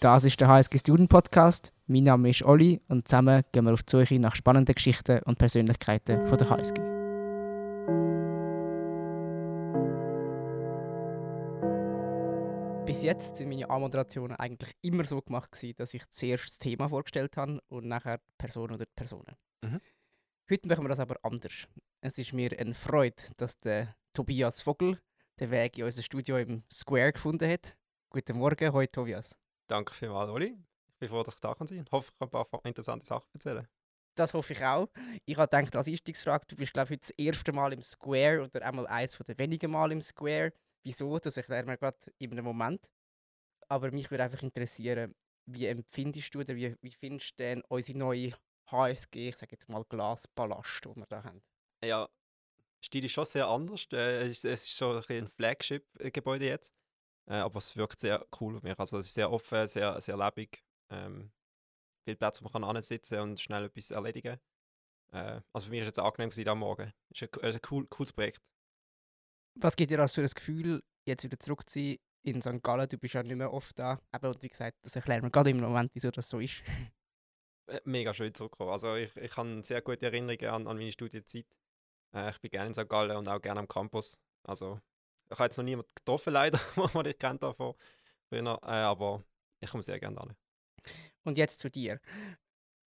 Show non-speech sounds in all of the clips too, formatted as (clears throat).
Das ist der HSG Student Podcast. Mein Name ist Olli und zusammen gehen wir auf die Suche nach spannenden Geschichten und Persönlichkeiten von der HSG. Bis jetzt sind meine Anmoderationen eigentlich immer so gemacht, gewesen, dass ich zuerst das Thema vorgestellt habe und nachher die Person oder die Personen. Mhm. Heute machen wir das aber anders. Es ist mir eine Freude, dass der Tobias Vogel den Weg in unser Studio im Square gefunden hat. Guten Morgen, heute Tobias. Danke vielmals, Oli. Ich bin froh, dass ich da sein kann. hoffe, ich kann ein paar interessante Sachen erzählen. Das hoffe ich auch. Ich habe gedacht, als Einstiegsfrage, du bist, glaube ich, heute das erste Mal im Square oder einmal eines der wenigen Mal im Square. Wieso? Das erklären wir gerade in einem Moment. Aber mich würde einfach interessieren, wie empfindest du oder wie, wie findest du denn unsere neue HSG, ich sage jetzt mal Glaspalast, die wir da haben? Ja, der Stil ist schon sehr anders. Äh, Es ist, so ein, ein Flagship-Gebäude jetzt. Äh, aber es wirkt sehr cool auf mich. Also es ist sehr offen, sehr, sehr lebendig. Ähm, viel Platz, wo man kann ansitzen und schnell etwas erledigen äh, Also für mich war es jetzt angenehm gewesen, am Morgen. Es ist ein, ist ein cool, cooles Projekt. Was gibt dir also das Gefühl, jetzt wieder zurück zu sein in St. Gallen? Du bist ja nicht mehr oft da. Eben, und wie gesagt, das erklären wir gerade im Moment, wieso das so ist. Äh, Mega schön zurückgekommen. Also ich, ich habe sehr gute Erinnerungen an, an meine Studienzeit. Äh, ich bin gerne in St. Gallen und auch gerne am Campus. Also ich habe jetzt noch niemanden getroffen, (laughs) leider, den ich kennt habe von früher. Äh, aber ich komme sehr gerne an. Und jetzt zu dir.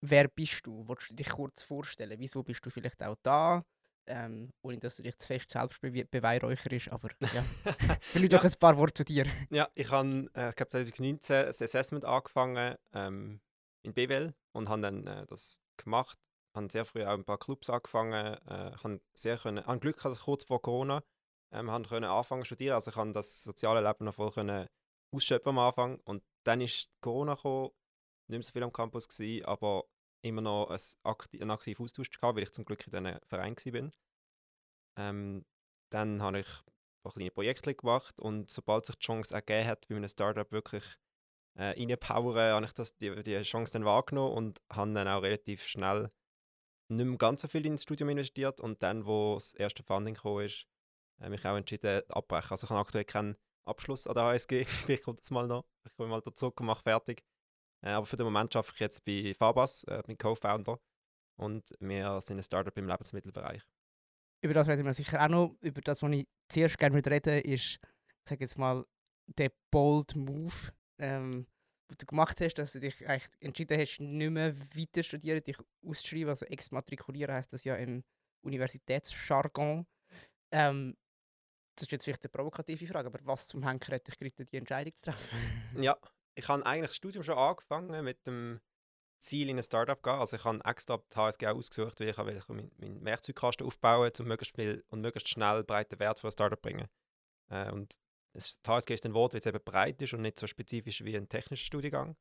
Wer bist du? Wolltest du dich kurz vorstellen? Wieso bist du vielleicht auch da? Ähm, ohne dass du dich zu fest selbst bewe- beweihräucherst, aber ja. (laughs) Vielleicht Ja. doch ein paar Worte zu dir. Ja, ich habe, äh, ich glaube 2019 das Assessment angefangen ähm, in BWL und habe dann äh, das gemacht. Habe sehr früh auch ein paar Clubs angefangen. Äh, habe sehr können, habe Glück gehabt, ich kurz vor Corona ähm, habe können anfangen studieren. Also ich habe das soziale Leben noch voll können ausschöpfen am Anfang. Und dann ist Corona gekommen, nicht mehr so viel am Campus gewesen, aber immer noch ein akti einen aktiven Austausch gehabt, weil ich zum Glück in diesem Verein war. Ähm, dann habe ich ein paar kleine Projekte gemacht und sobald sich die Chance ergeben hat, bei einem Startup wirklich äh, reinpowern, habe ich das, die, die Chance dann wahrgenommen und habe dann auch relativ schnell nicht mehr ganz so viel ins Studium investiert und dann, wo das erste Funding kam, ist, mich auch entschieden abbrechen. Also ich habe aktuell keinen Abschluss an der HSG, (laughs) vielleicht kommt das mal noch, ich komme mal dazu und mache fertig. Äh, aber für den Moment arbeite ich jetzt bei Fabas, äh, bin Co-Founder und wir sind ein Startup im Lebensmittelbereich. Über das reden wir sicher auch noch. Über das, was ich zuerst gerne würde reden ist, ich jetzt mal, der bold Move, ähm, den du gemacht hast, dass du dich eigentlich entschieden hast, nicht mehr weiter studieren, dich auszuschreiben. Also exmatrikulieren heißt das ja im Universitätsjargon. Ähm, das ist jetzt vielleicht eine provokative Frage, aber was zum Henker hat dich geritten, die Entscheidung zu treffen? (laughs) Ja, ich habe eigentlich das Studium schon angefangen mit dem Ziel in ein Startup gehen. Also ich habe extra die HSG ausgesucht, weil ich meinen mein Werkzeugkasten aufbauen, um möglichst viel und möglichst schnell breiten Wert für ein Startup zu bringen. Äh, und die HSG ist ein Wort, weil es eben breit ist und nicht so spezifisch wie ein technischer Studiengang.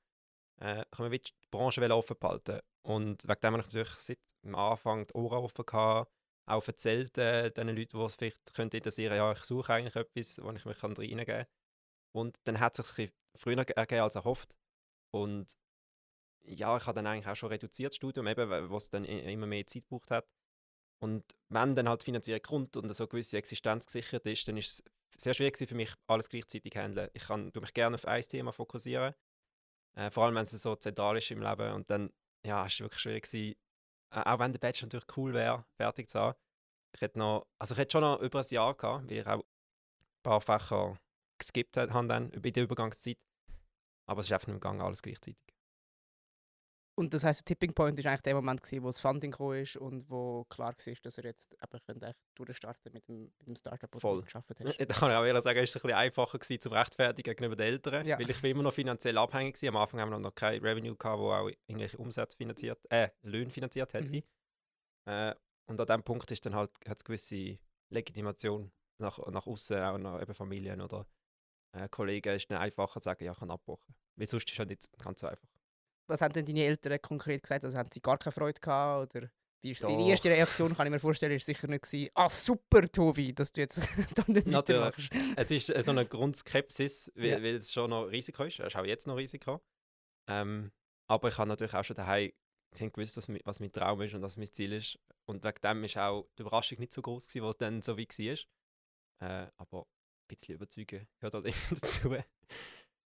Äh, ich habe die Branche offen behalten. Und wegen dem habe ich natürlich seit dem Anfang die Ohren offen gehabt, auch erzählt äh, den Leuten, die es vielleicht könnte interessieren ja, ich suche eigentlich etwas, wo ich mich reingeben kann. Und dann hat es sich ein früher ge- ergeben als erhofft. Und ja, ich habe dann eigentlich auch schon reduziert das Studium, eben, weil- was dann immer mehr Zeit gebraucht hat. Und wenn dann halt finanziell kommt und so eine gewisse Existenz gesichert ist, dann ist es sehr schwierig für mich, alles gleichzeitig zu handeln. Ich kann mich gerne auf ein Thema fokussieren, äh, vor allem wenn es so zentral ist im Leben. Und dann ja, es wirklich schwierig auch wenn der Bachelor natürlich cool wäre, fertig zu haben. Ich hätte noch, also ich hätte schon noch über ein Jahr gehabt, weil ich auch ein paar Fächer geskippt habe dann in der Übergangszeit. Aber es ist einfach nicht mehr gegangen, alles gleichzeitig. Und das heisst, der Tipping Point war eigentlich der Moment, gewesen, wo das Funding gekommen ist und wo klar war, dass er jetzt eben echt durchstarten mit dem, mit dem Startup, das du geschafft hast. Da kann ich auch ehrlich sagen, es war ein bisschen einfacher gewesen, zum Rechtfertigen gegenüber den Eltern, Ja. weil ich war immer noch finanziell abhängig war. Am Anfang haben wir noch kein Revenue gehabt, wo auch irgendwelche Umsätze finanziert, äh, Löhne finanziert hätte. Mhm. Äh, und an diesem Punkt ist dann halt hat es gewisse Legitimation nach, nach außen, auch nach eben Familien oder äh, Kollegen, ist dann einfacher zu sagen, ja, ich kann abbrechen. Weil sonst ist es halt nicht ganz so einfach. Was haben denn deine Eltern konkret gesagt? Also haben sie gar keine Freude gehabt? Oder wie ist die Doch. erste Reaktion, kann ich mir vorstellen, ist sicher nicht gewesen, ah super Tobi, dass du jetzt (laughs) da nicht Natürlich. es ist äh, so eine Grundskepsis, weil, Ja. weil es schon noch Risiko ist. Es ist auch jetzt noch Risiko. Ähm, aber ich habe natürlich auch schon daheim sie haben gewusst, was, mi- was mein Traum ist und was mein Ziel ist. Und wegen dem ist auch die Überraschung nicht so groß gewesen, was dann so wie war. Äh, aber ein bisschen überzeugen gehört halt (laughs) immer dazu.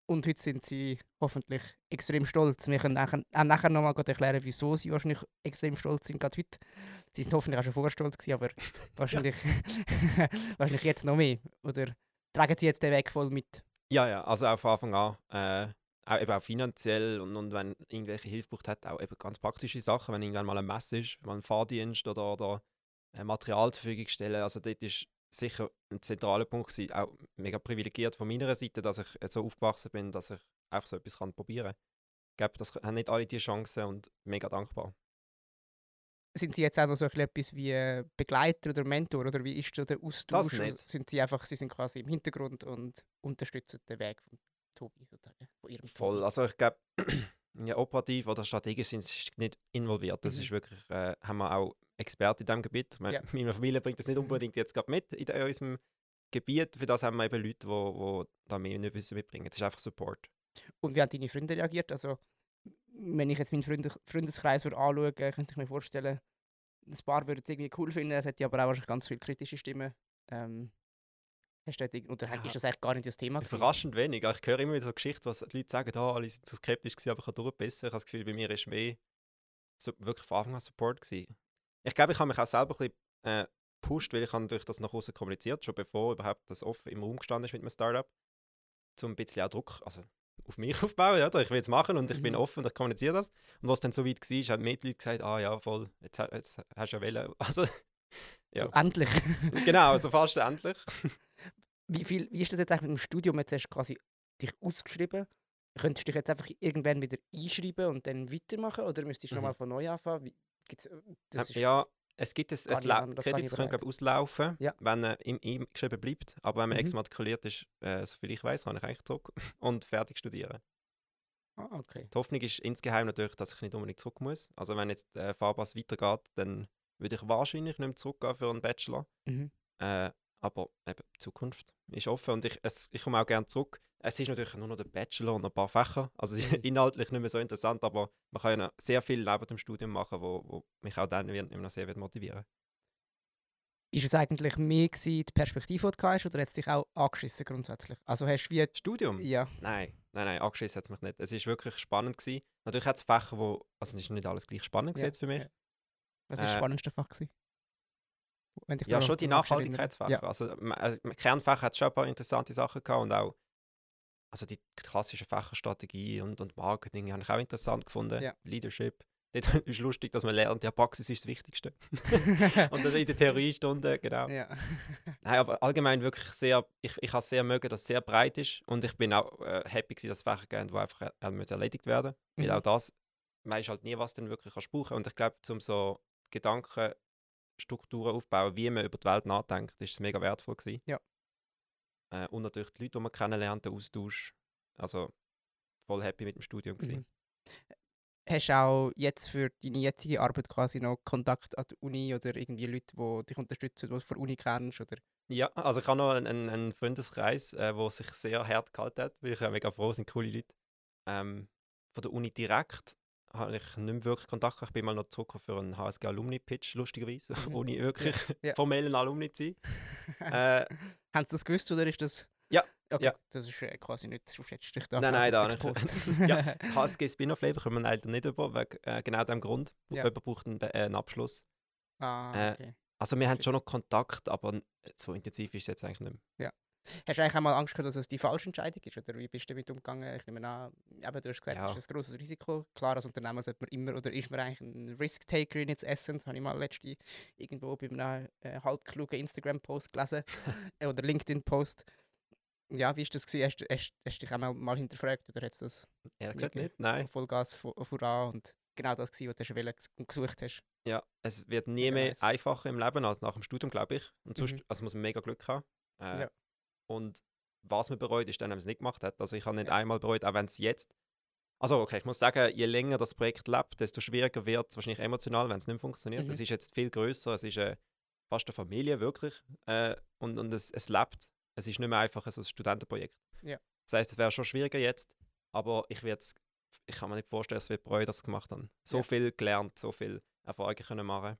Und heute sind sie hoffentlich extrem stolz. Wir können nachher, auch nachher nochmal erklären, wieso sie wahrscheinlich extrem stolz sind, gerade heute. Sie sind hoffentlich auch schon vorher stolz gewesen, aber (laughs) wahrscheinlich, (laughs) wahrscheinlich jetzt noch mehr. Oder tragen sie jetzt den Weg voll mit? Ja, ja, also auch von Anfang an. Äh, auch, eben auch finanziell und, und wenn irgendwelche Hilfe braucht hat, auch eben ganz praktische Sachen, wenn irgendwann mal ein Mess ist, mal ein Fahrdienst oder, oder äh, Material zur Verfügung stellen. Also dort ist sicher ein zentraler Punkt gewesen, auch mega privilegiert von meiner Seite, dass ich so aufgewachsen bin, dass ich einfach so etwas kann probieren kann. Ich glaube, das haben nicht alle die Chancen und mega dankbar. Sind Sie jetzt auch noch so etwas wie äh, Begleiter oder Mentor oder wie ist so der Austausch? Das nicht. Also sind Sie einfach, Sie sind quasi im Hintergrund und unterstützen den Weg von Tobi sozusagen, von Ihrem Voll, Tobi. also ich glaube, ja, operativ oder strategisch sind sie nicht involviert. Das Mhm. ist wirklich, äh, haben wir auch Experten in diesem Gebiet. Meine, Ja. meine Familie bringt das nicht unbedingt jetzt gerade mit in, in unserem Gebiet. Für das haben wir eben Leute, die wo, da mehr nicht wissen mitbringen. Das ist einfach Support. Und wie haben deine Freunde reagiert? Also, wenn ich jetzt meinen Freunde Freundeskreis würde anschauen könnte ich mir vorstellen, ein paar würden es irgendwie cool finden, es hätte aber auch wahrscheinlich ganz viele kritische Stimmen. Ähm, hast du dort oder Ja. ist das eigentlich gar nicht das Thema? gewesen? Überraschend wenig. Ich höre immer wieder so Geschichten, was die Leute sagen, ah, alle sind so skeptisch gewesen, aber ich habe durchgebissen. Ich habe das Gefühl, bei mir ist mehr so wirklich von Anfang an Support gewesen. Ich glaube, ich habe mich auch selber ein bisschen äh, gepusht, weil ich habe durch das nach außen kommuniziert, schon bevor überhaupt das offen im Raum gestanden ist mit einem Startup, um ein bisschen auch Druck also auf mich (laughs) aufbauen. Oder? Ich will es machen und ich bin Mhm. offen und ich kommuniziere das. Und was dann so weit war, haben mehr die Leute gesagt, ah ja, voll, jetzt, jetzt hast du ja wollen. (laughs) Also, So, ja. endlich. (laughs) genau, so fast endlich. (laughs) wie, viel, wie ist das jetzt eigentlich mit dem Studium? Jetzt hast du quasi dich ausgeschrieben. Könntest du dich jetzt einfach irgendwann wieder einschreiben und dann weitermachen? Oder müsstest du Mhm. nochmal von neu anfangen? Wie, gibt's, äh, das ist, ja, es gibt ein, ein nicht La- Kredit, das kann auslaufen, Ja. wenn er im eingeschrieben bleibt. Aber wenn man Mhm. exmatrikuliert ist, äh, soviel ich weiß, kann ich eigentlich zurück (laughs) und fertig studieren. Ah, okay. Die Hoffnung ist insgeheim natürlich, dass ich nicht unbedingt zurück muss. Also wenn jetzt der Fahrpass weitergeht, dann würde ich wahrscheinlich nicht mehr zurückgehen für einen Bachelor. Mhm. Äh, aber eben, die Zukunft ist offen und ich, es, ich komme auch gerne zurück. Es ist natürlich nur noch der Bachelor und ein paar Fächer. Also Mhm. (laughs) inhaltlich nicht mehr so interessant, aber man kann ja noch sehr viel neben dem Studium machen, wo, wo mich auch dann wird, immer noch sehr wird motivieren Ist es eigentlich mehr gewesen, die Perspektive, die du hast, oder hat es dich auch angeschissen grundsätzlich? Also hast du wie... Studium? Ja. Nein, nein, nein, angeschissen hat es mich nicht. Es ist wirklich spannend gewesen. Natürlich hat es Fächer, wo, also es ist nicht alles gleich spannend Ja, gewesen jetzt für mich. ja. Was war das Äh, spannendste Fach? Gewesen? Ja, schon die. Nachhaltigkeitsfächer. Ja. Also, also Kernfach hat schon ein paar interessante Sachen gehabt und auch also die klassischen Fächer Strategie und, und Marketing habe ich auch interessant gefunden. Ja. Leadership. (laughs) Dort ist lustig, dass man lernt, ja, Praxis ist das Wichtigste. (laughs) und dann in der Theriestunde, genau. ja. (laughs) Nein, aber allgemein wirklich sehr, ich, ich habe sehr mögen, dass es sehr breit ist und ich bin auch äh, happy gewesen, dass es Fächer geben, die einfach äh, müssen erledigt werden Weil Mhm. auch das, man weiß halt nie, was dann wirklich kannst brauchen Und ich glaube, um so Gedankenstrukturen aufzubauen, wie man über die Welt nachdenkt, ist es mega wertvoll gewesen. Ja. Äh, und natürlich die Leute, die man kennenlernt, der Austausch. Also voll happy mit dem Studium gewesen. Mhm. Hast du auch jetzt für deine jetzige Arbeit quasi noch Kontakt an die Uni oder irgendwie Leute, die dich unterstützen, die du von der Uni kennst? Oder? Ja, also ich habe noch einen, einen, Freundeskreis, der äh, sich sehr hart gehalten hat, weil ich äh, mega froh sind coole Leute. Ähm, von der Uni direkt habe ich nicht mehr wirklich Kontakt gehabt. Ich bin mal noch zurück für einen HSG Alumni Pitch, lustigerweise, (laughs) Mhm. ohne wirklich Ja. formellen Alumni zu sein. (laughs) äh, Haben sie das gewusst oder ist das... Ja, Okay, ja. das ist äh, quasi nicht so dich da. Nein, nein, da nicht. nicht. ja, (laughs) HSG Spin-off-Label können wir leider nicht über, wegen äh, genau dem Grund. Ja. Jemand braucht einen, äh, einen Abschluss. ah, Äh, okay. Also wir haben schon noch Kontakt, aber so intensiv ist es jetzt eigentlich nicht mehr. Hast du eigentlich einmal Angst gehabt, dass es die falsche Entscheidung ist? Oder wie bist du damit umgegangen? Ich nehme an, eben, du hast gesagt, Ja. es ist ein grosses Risiko. Klar, als Unternehmer sollte man immer, oder ist man eigentlich ein Risk-Taker in its Essence? Habe ich mal letzte irgendwo bei einem äh, halb klugen Instagram-Post gelesen. (laughs) äh, oder LinkedIn-Post. Ja, wie war das? Gewesen? Hast, du- hast, hast du dich einmal mal hinterfragt? Oder hat es das Ehrlich gesagt nicht, nein. Vollgas vo- voran und genau das gewesen, was du schon und gesucht hast? Ja, es wird nie mehr einfacher im Leben als nach dem Studium, glaube ich. Und sonst Mhm. also muss man mega Glück haben. Äh, Ja. Und was man bereut, ist dann, wenn man es nicht gemacht hat. Also ich habe nicht einmal bereut, auch wenn es jetzt... Also okay, ich muss sagen, je länger das Projekt lebt, desto schwieriger wird es wahrscheinlich emotional, wenn es nicht funktioniert. Mhm. Es ist jetzt viel größer, es ist äh, fast eine Familie, wirklich. Äh, und und es, es lebt. Es ist nicht mehr einfach so ein Studentenprojekt. Ja. Das heißt, es wäre schon schwieriger jetzt, aber ich werde ich kann mir nicht vorstellen, dass wir bereuen, dass es gemacht haben. So Ja. viel gelernt, so viel Erfahrungen können machen.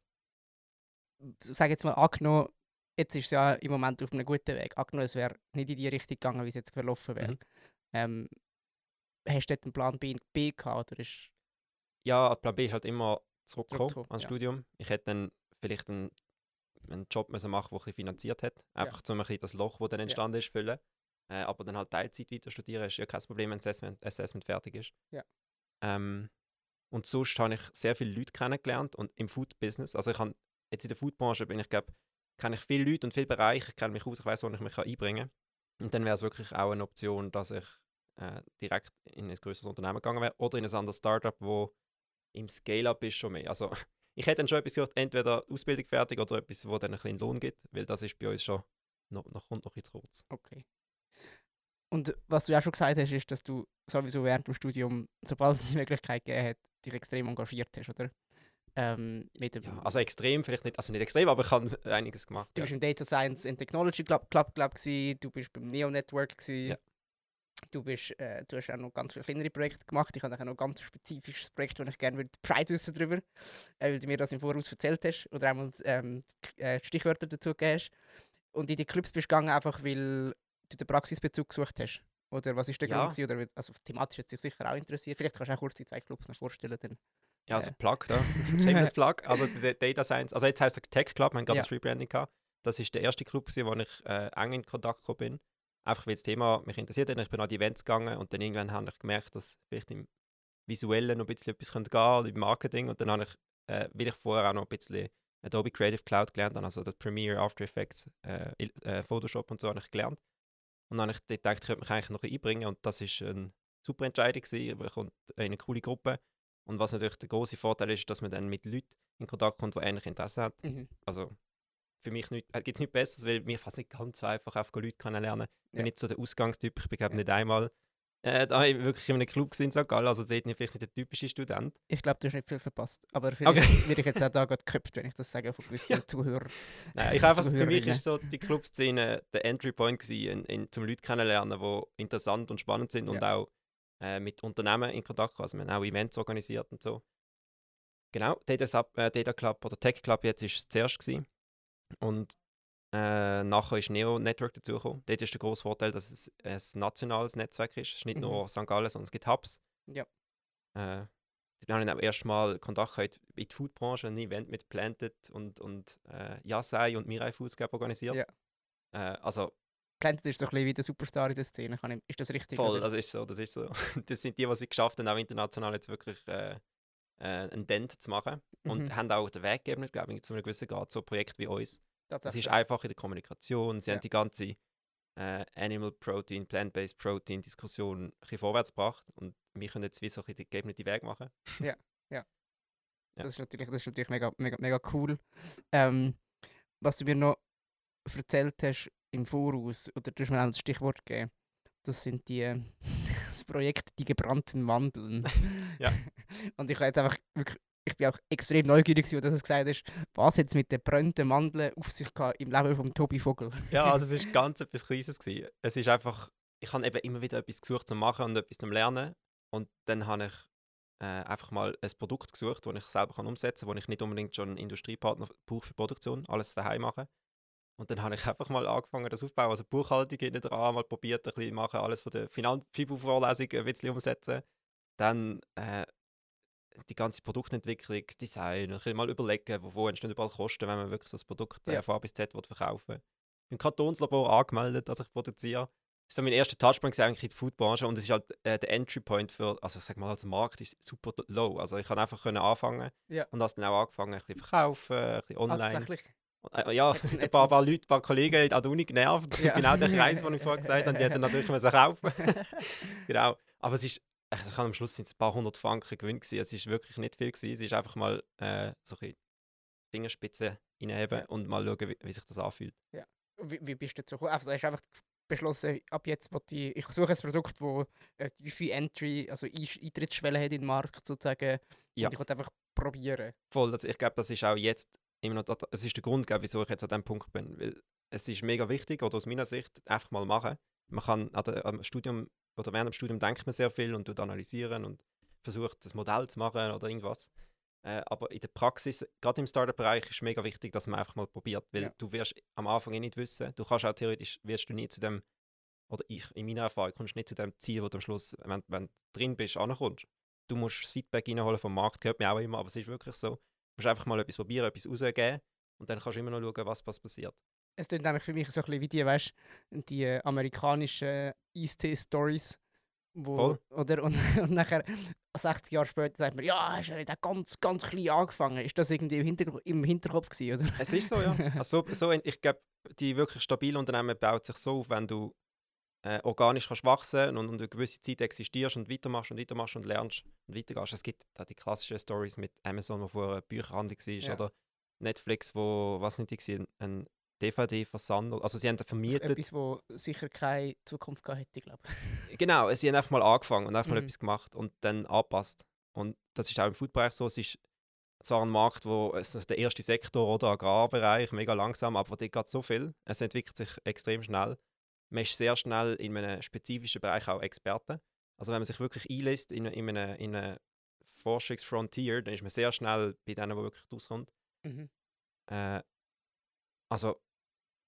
sage jetzt mal, angenommen, jetzt ist es ja im Moment auf einem guten Weg. Angenommen, es wäre nicht in die Richtung gegangen, wie es jetzt verlaufen wäre. Mhm. Ähm, hast du dort einen Plan B, B gehabt? Oder ist Ja, Plan B ist halt immer zurückgekommen Zurückgekommen, ans ja. Studium. Ich hätte dann vielleicht einen, einen Job müssen machen der ein bisschen finanziert hat. Einfach um ein bisschen das Loch, das dann entstanden ist, füllen. Äh, aber dann halt Teilzeit weiter studieren ist ja kein Problem, wenn das Assessment, Assessment fertig ist. Ja. Ähm, und sonst habe ich sehr viele Leute kennengelernt und im Food-Business, also ich habe jetzt in der Food-Branche bin ich glaube, kenne ich viele Leute und viele Bereiche, ich kenne mich aus, ich weiß, wo ich mich einbringen kann. Und dann wäre es wirklich auch eine Option, dass ich äh, direkt in ein größeres Unternehmen gegangen wäre oder in ein anderes Startup, wo im Scale-Up ist schon mehr. Also (laughs) ich hätte dann schon etwas gehört, entweder Ausbildung fertig oder etwas, wo dann ein bisschen Lohn gibt, weil das ist bei uns schon noch, noch, kommt noch zu kurz. okay. Und was du ja schon gesagt hast, ist, dass du sowieso während dem Studium, sobald es die Möglichkeit gegeben hat, dich extrem engagiert hast, oder? Ähm, mit dem, Ja, also extrem, vielleicht nicht, also nicht extrem, aber ich habe (laughs) einiges gemacht. du Ja. bist im Data Science and Technology Club, Club, Club gewesen, du bist beim Neo Network gewesen, Ja. du, bist, äh, du hast auch noch ganz viele kleinere Projekte gemacht. Ich habe auch noch ein ganz spezifisches Projekt, wo ich gerne würde Bescheid wissen darüber, äh, weil du mir das im Voraus erzählt hast oder einmal ähm, äh, Stichwörter dazu gegeben hast. Und in die Clubs bist du gegangen, einfach weil du den Praxisbezug gesucht hast. Oder was ist der Ja. Grund? gewesen? Oder, also thematisch hat sich sicher auch interessiert. Vielleicht kannst du auch kurz die zwei Clubs noch vorstellen. Dann. Ja, also. Plug (laughs) da. Shameless Plug. Also der Data Science, also jetzt heißt er Tech Club, wir haben gerade Ja. das Rebranding gehabt. Das ist der erste Club, gewesen, wo ich äh, eng in Kontakt gekommen bin. Einfach weil das Thema mich interessiert hat. Ich bin an die Events gegangen und dann irgendwann habe ich gemerkt, dass vielleicht im Visuellen noch ein bisschen etwas könnte gehen oder im Marketing. Und dann habe ich, äh, weil ich vorher auch noch ein bisschen Adobe Creative Cloud gelernt habe, also das Premiere, After Effects, äh, äh, Photoshop und so habe ich gelernt. Und dann habe ich gedacht, ich könnte mich eigentlich noch einbringen und das ist eine super Entscheidung gewesen. Kommt in eine coole Gruppe. Und was natürlich der große Vorteil ist, dass man dann mit Leuten in Kontakt kommt, die ähnliche Interesse haben. Mhm. Also für mich äh, gibt es nichts Besseres, weil mir fast nicht ganz so einfach einfach Leute kennenlernen. Ich bin Ja. nicht so der Ausgangstyp, ich bin glaube Ja. nicht einmal äh, da wirklich in einem Club in St. Gallen, also dort nicht vielleicht nicht der typische Student. Ich glaube, du hast nicht viel verpasst. Aber vielleicht Okay. werde ich jetzt auch da gerade geköpft, wenn ich das sage von gewissen (laughs) Ja. Zuhörern. Nein, ich einfach, für mich ist so die Clubszene der Entry Point gewesen, in, in, zum Leute kennenlernen, die interessant und spannend sind und auch äh, mit Unternehmen in Kontakt kommen. Also wir haben auch Events organisiert und so. Genau, Data, Sub, äh, Data Club oder Tech Club jetzt ist es zuerst gewesen. Und äh, nachher ist Neo Network dazugekommen. Dort ist der grosse Vorteil, dass es ein nationales Netzwerk ist. Es ist nicht Mhm. nur St. Gallen, sondern es gibt Hubs. Ja. Äh, dann habe ich auch erstmal Kontakt gehabt in die Foodbranche, ein Event mit Planted und, und äh, Yasai und Mirai Foods glaub, organisiert. Ja. Äh, also Planted ist so ein bisschen wie der Superstar in der Szene. Ich, ist das richtig? voll, oder? das ist so, das ist so. (laughs) Das sind die, die es geschafft haben, auch international jetzt wirklich äh, äh, einen Dent zu machen. Und Mhm. haben auch den Weg gegeben, glaube ich, zu einem gewissen Grad, so ein Projekt wie uns. Es ist einfach in der Kommunikation. Sie Ja. haben die ganze äh, Animal Protein, Plant-Based Protein Diskussion ein bisschen vorwärts gebracht. Und wir können jetzt wie so ein bisschen den gegebenen Weg machen. (laughs) Ja. Das ist natürlich, das ist natürlich mega, mega, mega cool. Ähm, was du mir noch erzählt hast im Voraus, oder du hast mir auch das Stichwort gegeben, das sind die, (laughs) das Projekt Die gebrannten Mandeln. (laughs) Ja. (laughs) Und ich war jetzt einfach wirklich, ich bin auch extrem neugierig, dass du gesagt hast, was hat es mit den brennenden Mandeln auf sich gehabt im Leben von Tobi Vogel? Ja, also es war ganz etwas Kleines. Gewesen. Es ist einfach, ich habe eben immer wieder etwas gesucht zu machen und etwas zu lernen. Und dann habe ich äh, einfach mal ein Produkt gesucht, das ich selber kann umsetzen kann, wo ich nicht unbedingt schon einen Industriepartner brauche für Produktion, alles daheim machen. Und dann habe ich einfach mal angefangen, das aufzubauen. Also Buchhaltung hinten dran, mal probiert, ein bisschen machen, alles von der FIBU-Vorlesung ein bisschen umsetzen. Dann äh, die ganze Produktentwicklung, das Design, ein bisschen mal überlegen, wo, wo entstehen überall Kosten, wenn man wirklich so ein Produkt äh, von A bis Z verkaufen will. Ich bin im Kantonslabor angemeldet, dass ich produziere. Das war mein erster Touchpoint eigentlich in der Foodbranche und es ist halt äh, der Entry Point für, also ich sag mal, als Markt ist super low. Also ich kann einfach können anfangen Ja. und das dann auch angefangen, ein bisschen verkaufen, ein bisschen online. Tatsächlich. Äh, ja, (laughs) ein paar, paar Leute, ein paar Kollegen an der Uni genervt. Ja. genau der (laughs) Kreis, den ich vorher gesagt habe, die hätten natürlich müssen kaufen. (laughs) genau. Aber es ist, also ich habe am Schluss sind es ein paar hundert Franken Gewinn gewesen. Es ist wirklich nicht viel gewesen. Es ist einfach mal äh, so ein Fingerspitze reinheben Ja. und mal schauen, wie, wie sich das anfühlt. Wie, wie bist du dazu gekommen? Also hast du einfach beschlossen, ab jetzt ich, ich suche ein Produkt, das eine tiefe Entry, also Ein- Eintrittsschwelle hat in den Markt sozusagen. Ja. Und ich will einfach probieren. Voll, das, ich glaube, das ist auch jetzt immer noch, das ist der Grund, glaub, wieso ich jetzt an diesem Punkt bin. Weil es ist mega wichtig, oder aus meiner Sicht, einfach mal machen. Man kann an der, am Studium oder während dem Studium denkt man sehr viel und tut analysieren und versucht, das Modell zu machen oder irgendwas. Äh, aber in der Praxis, gerade im Startup-Bereich, ist mega wichtig, dass man einfach mal probiert, weil Ja. du wirst am Anfang eh nicht wissen. Du kannst auch theoretisch, wirst du nie zu dem, oder ich, in meiner Erfahrung, kommst du nicht zu dem Ziel, wo du am Schluss, wenn, wenn du drin bist, ankommst. Du musst das Feedback reinholen vom Markt, hört mir auch immer, aber es ist wirklich so. Du musst einfach mal etwas probieren, etwas rausgeben und dann kannst du immer noch schauen, was, was passiert. Es klingt nämlich für mich so ein bisschen wie die, weißt, die amerikanischen Eistee-Stories, wo, Voll. oder, und, (laughs) und nachher 60 Jahre später sagt man, ja, hast du ja ganz, ganz klein angefangen. Ist das irgendwie im, Hintergr im Hinterkopf gewesen, oder? Es ist so, ja. (laughs) Also, so, so, ich glaube, die wirklich stabilen Unternehmen baut sich so auf, wenn du äh, organisch kannst wachsen und, und eine gewisse Zeit existierst und weitermachst und weitermachst und lernst und weitergehst. Es gibt da die klassischen Stories mit Amazon, wo vorher Bücherhandel war, Ja. oder Netflix, wo, was nicht, die gewesen, ein DVD-Versand, also sie haben vermietet. Etwas, wo sicher keine Zukunft gehabt hätte, glaube ich. Genau, sie haben einfach mal angefangen und einfach mal Mhm. etwas gemacht und dann angepasst. Und das ist auch im Foodbereich so. Es ist zwar ein Markt, wo ist der erste Sektor oder Agrarbereich, mega langsam, aber dort geht so viel. Es entwickelt sich extrem schnell. Man ist sehr schnell in einem spezifischen Bereich auch Experte. Also wenn man sich wirklich einlässt in, in einem in eine Forschungsfrontier, dann ist man sehr schnell bei denen, die wirklich rauskommt. Mhm. Äh, also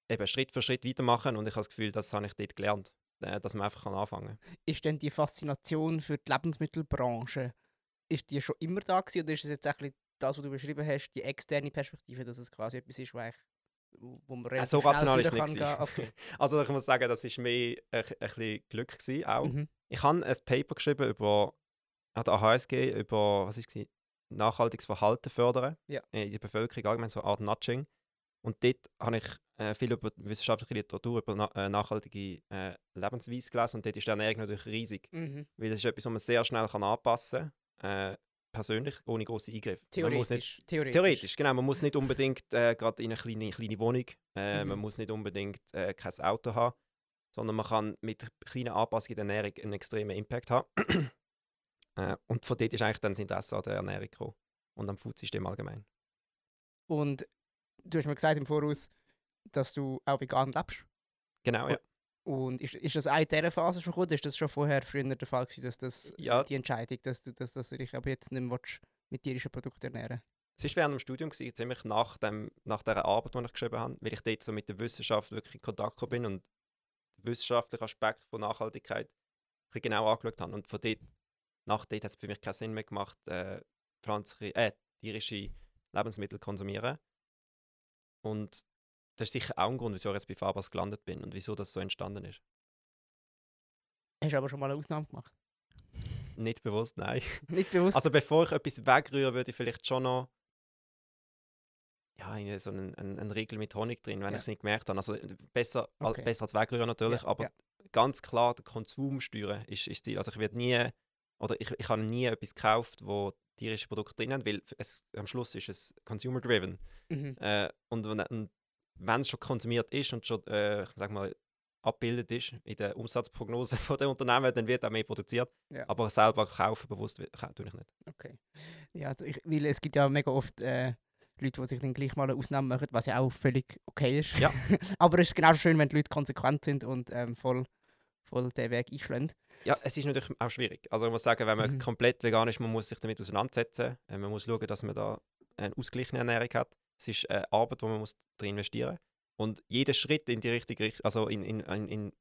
eben Schritt für Schritt weitermachen und ich habe das Gefühl, das habe ich dort gelernt, äh, dass man einfach kann anfangen kann. Ist denn die Faszination für die Lebensmittelbranche, ist die schon immer da gewesen, oder ist es jetzt ein bisschen das, was du beschrieben hast, die externe Perspektive, dass es quasi etwas ist, eigentlich, wo man relativ so schnell rational ist nicht gehen? Okay. (laughs) Also ich muss sagen, das ist mehr ein, ein bisschen Glück gewesen, auch. Mhm. Ich habe ein Paper geschrieben über an der AHSG über was ist es? nachhaltiges Verhalten fördern Ja. in der Bevölkerung allgemein so eine Art Nudging. Und dort habe ich äh, viel über wissenschaftliche Literatur über na äh, nachhaltige äh, Lebensweise gelesen und dort ist die Ernährung natürlich riesig, Mhm. weil das ist etwas, was man sehr schnell kann anpassen kann, äh, persönlich, ohne große Eingriffe. Man muss nicht, Theoretisch. Theoretisch. Theoretisch, genau. Man muss nicht unbedingt äh, gerade in eine kleine, kleine Wohnung, äh, Mhm. man muss nicht unbedingt äh, kein Auto haben, sondern man kann mit kleinen Anpassungen der Ernährung einen extremen Impact haben. (clears throat) äh, und von dort ist eigentlich dann das Interesse an der Ernährung gekommen und am Foodsystem allgemein. Und du hast mir gesagt im Voraus, dass du auch vegan lebst. Genau, ja. Und ist, ist das auch in dieser Phase schon oder Ist das schon vorher früher der Fall gewesen, dass das Ja. die Entscheidung, dass du, dass, dass du dich aber jetzt nicht mehr mit tierischen Produkten ernähren Es war während dem Studium, gewesen, ziemlich nach, dem, nach der Arbeit, die ich geschrieben habe, weil ich dort so mit der Wissenschaft wirklich in Kontakt bin und den wissenschaftlichen Aspekt von Nachhaltigkeit genau angeschaut habe. Und von dort, nach dort hat es für mich keinen Sinn mehr gemacht, äh, pflanzliche, äh, tierische Lebensmittel zu konsumieren. Und das ist sicher auch ein Grund, wieso ich jetzt bei Fabas gelandet bin und wieso das so entstanden ist. Hast du aber schon mal eine Ausnahme gemacht? Nicht bewusst, nein. (laughs) Nicht bewusst? Also bevor ich etwas wegrühre, würde ich vielleicht schon noch ja, so einen, einen, einen Riegel mit Honig drin, wenn Ja. ich es nicht gemerkt habe. Also äh, besser, al- Okay. besser als wegrühren natürlich, Ja, aber ja. ganz klar der Konsum steuern ist, ist die. Also ich werde nie, oder ich, ich habe nie etwas gekauft, wo tierische Produkte drin haben, weil es, am Schluss ist es consumer-driven. Mhm. Äh, und und wenn es schon konsumiert ist und schon, äh, ich sag mal, abgebildet ist in der Umsatzprognose (laughs) von den Unternehmen, dann wird auch mehr produziert. Ja. Aber selber kaufen bewusst tue ich nicht. Okay. Ja, also ich, weil es gibt ja mega oft äh, Leute, die sich dann gleich mal eine Ausnahme machen, was ja auch völlig okay ist. Ja. (laughs) aber es ist genauso schön, wenn die Leute konsequent sind und ähm, voll, voll den Weg einschlagen. Ja, es ist natürlich auch schwierig. Also ich muss sagen, wenn man Mhm. komplett vegan ist, man muss sich damit auseinandersetzen. Äh, man muss schauen, dass man da eine ausgeglichene Ernährung hat. Es ist eine Arbeit, wo man muss drin investieren muss. Und jeder Schritt in die richtige Richtung, also in, in, in, in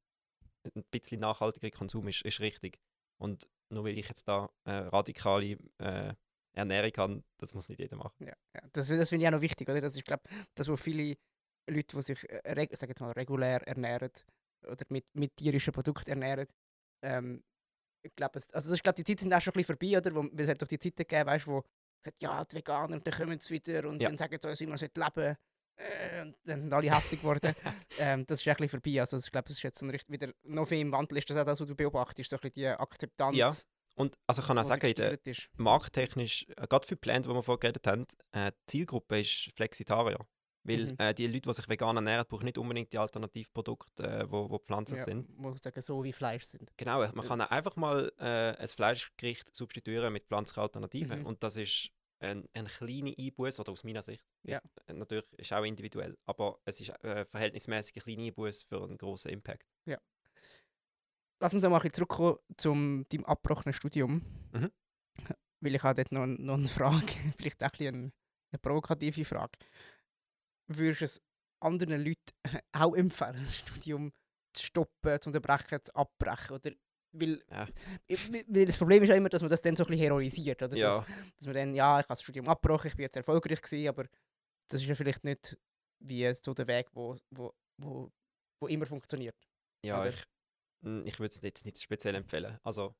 ein bisschen nachhaltiger Konsum ist, ist richtig. Und nur weil ich jetzt da äh, radikale äh, Ernährung habe, das muss nicht jeder machen. Ja, ja. Das, das finde ich auch noch wichtig, oder? Das ist, glaube das, wo viele Leute, die sich äh, sag jetzt mal, regulär ernähren oder mit, mit tierischen Produkten ernähren, ähm, ich glaube, also das die Zeiten sind auch schon ein bisschen vorbei, oder? Wo, weil es hat doch die Zeiten gegeben, weißt, wo sagt, ja, die Veganer, und dann kommen sie wieder und Ja. dann sagen sie uns, wie man sollte leben äh, und dann sind alle hässlich geworden. (laughs) ähm, das ist ein bisschen vorbei. Also ich glaube, es ist jetzt so ein richt- wieder noch viel im Wandel. Ist das auch das, was du beobachtest? So ein bisschen die Akzeptanz, Ja, Und also ich kann auch sagen, der, markttechnisch, äh, gerade für die Plant, die wir vorher geredet haben, äh, die Zielgruppe ist Flexitarier. Weil Mhm. äh, die Leute, die sich vegan ernähren, brauchen nicht unbedingt die Alternativprodukte, äh, wo, wo pflanzlich Ja, sind. muss ich sagen, so wie Fleisch sind. Genau, man Ja. kann einfach mal äh, ein Fleischgericht substituieren mit pflanzlichen Alternativen. Mhm. Und das ist ein, ein kleiner Einbuß, oder aus meiner Sicht. Ja. Ich, äh, natürlich ist auch individuell, aber es ist äh, verhältnismäßig ein kleiner Einbuß für einen großen Impact. Lass uns noch mal ein bisschen zurückkommen zum deinem abgebrochenen Studium. Mhm. Weil ich habe dort noch, noch eine Frage, (laughs) vielleicht auch ein eine provokative Frage. Würdest du es anderen Leuten (laughs) auch empfehlen, das Studium zu stoppen, zu unterbrechen, zu abbrechen. Oder weil, Ja. (laughs) weil das Problem ist ja immer, dass man das dann so ein bisschen heroisiert. Oder? Ja. Dass, dass man dann, ja, ich habe das Studium abgebrochen, ich bin jetzt erfolgreich gewesen, aber das ist ja vielleicht nicht wie so der Weg, wo, wo, wo, wo immer funktioniert. Ja, Oder? ich, mm, ich würde es jetzt nicht speziell empfehlen. Also,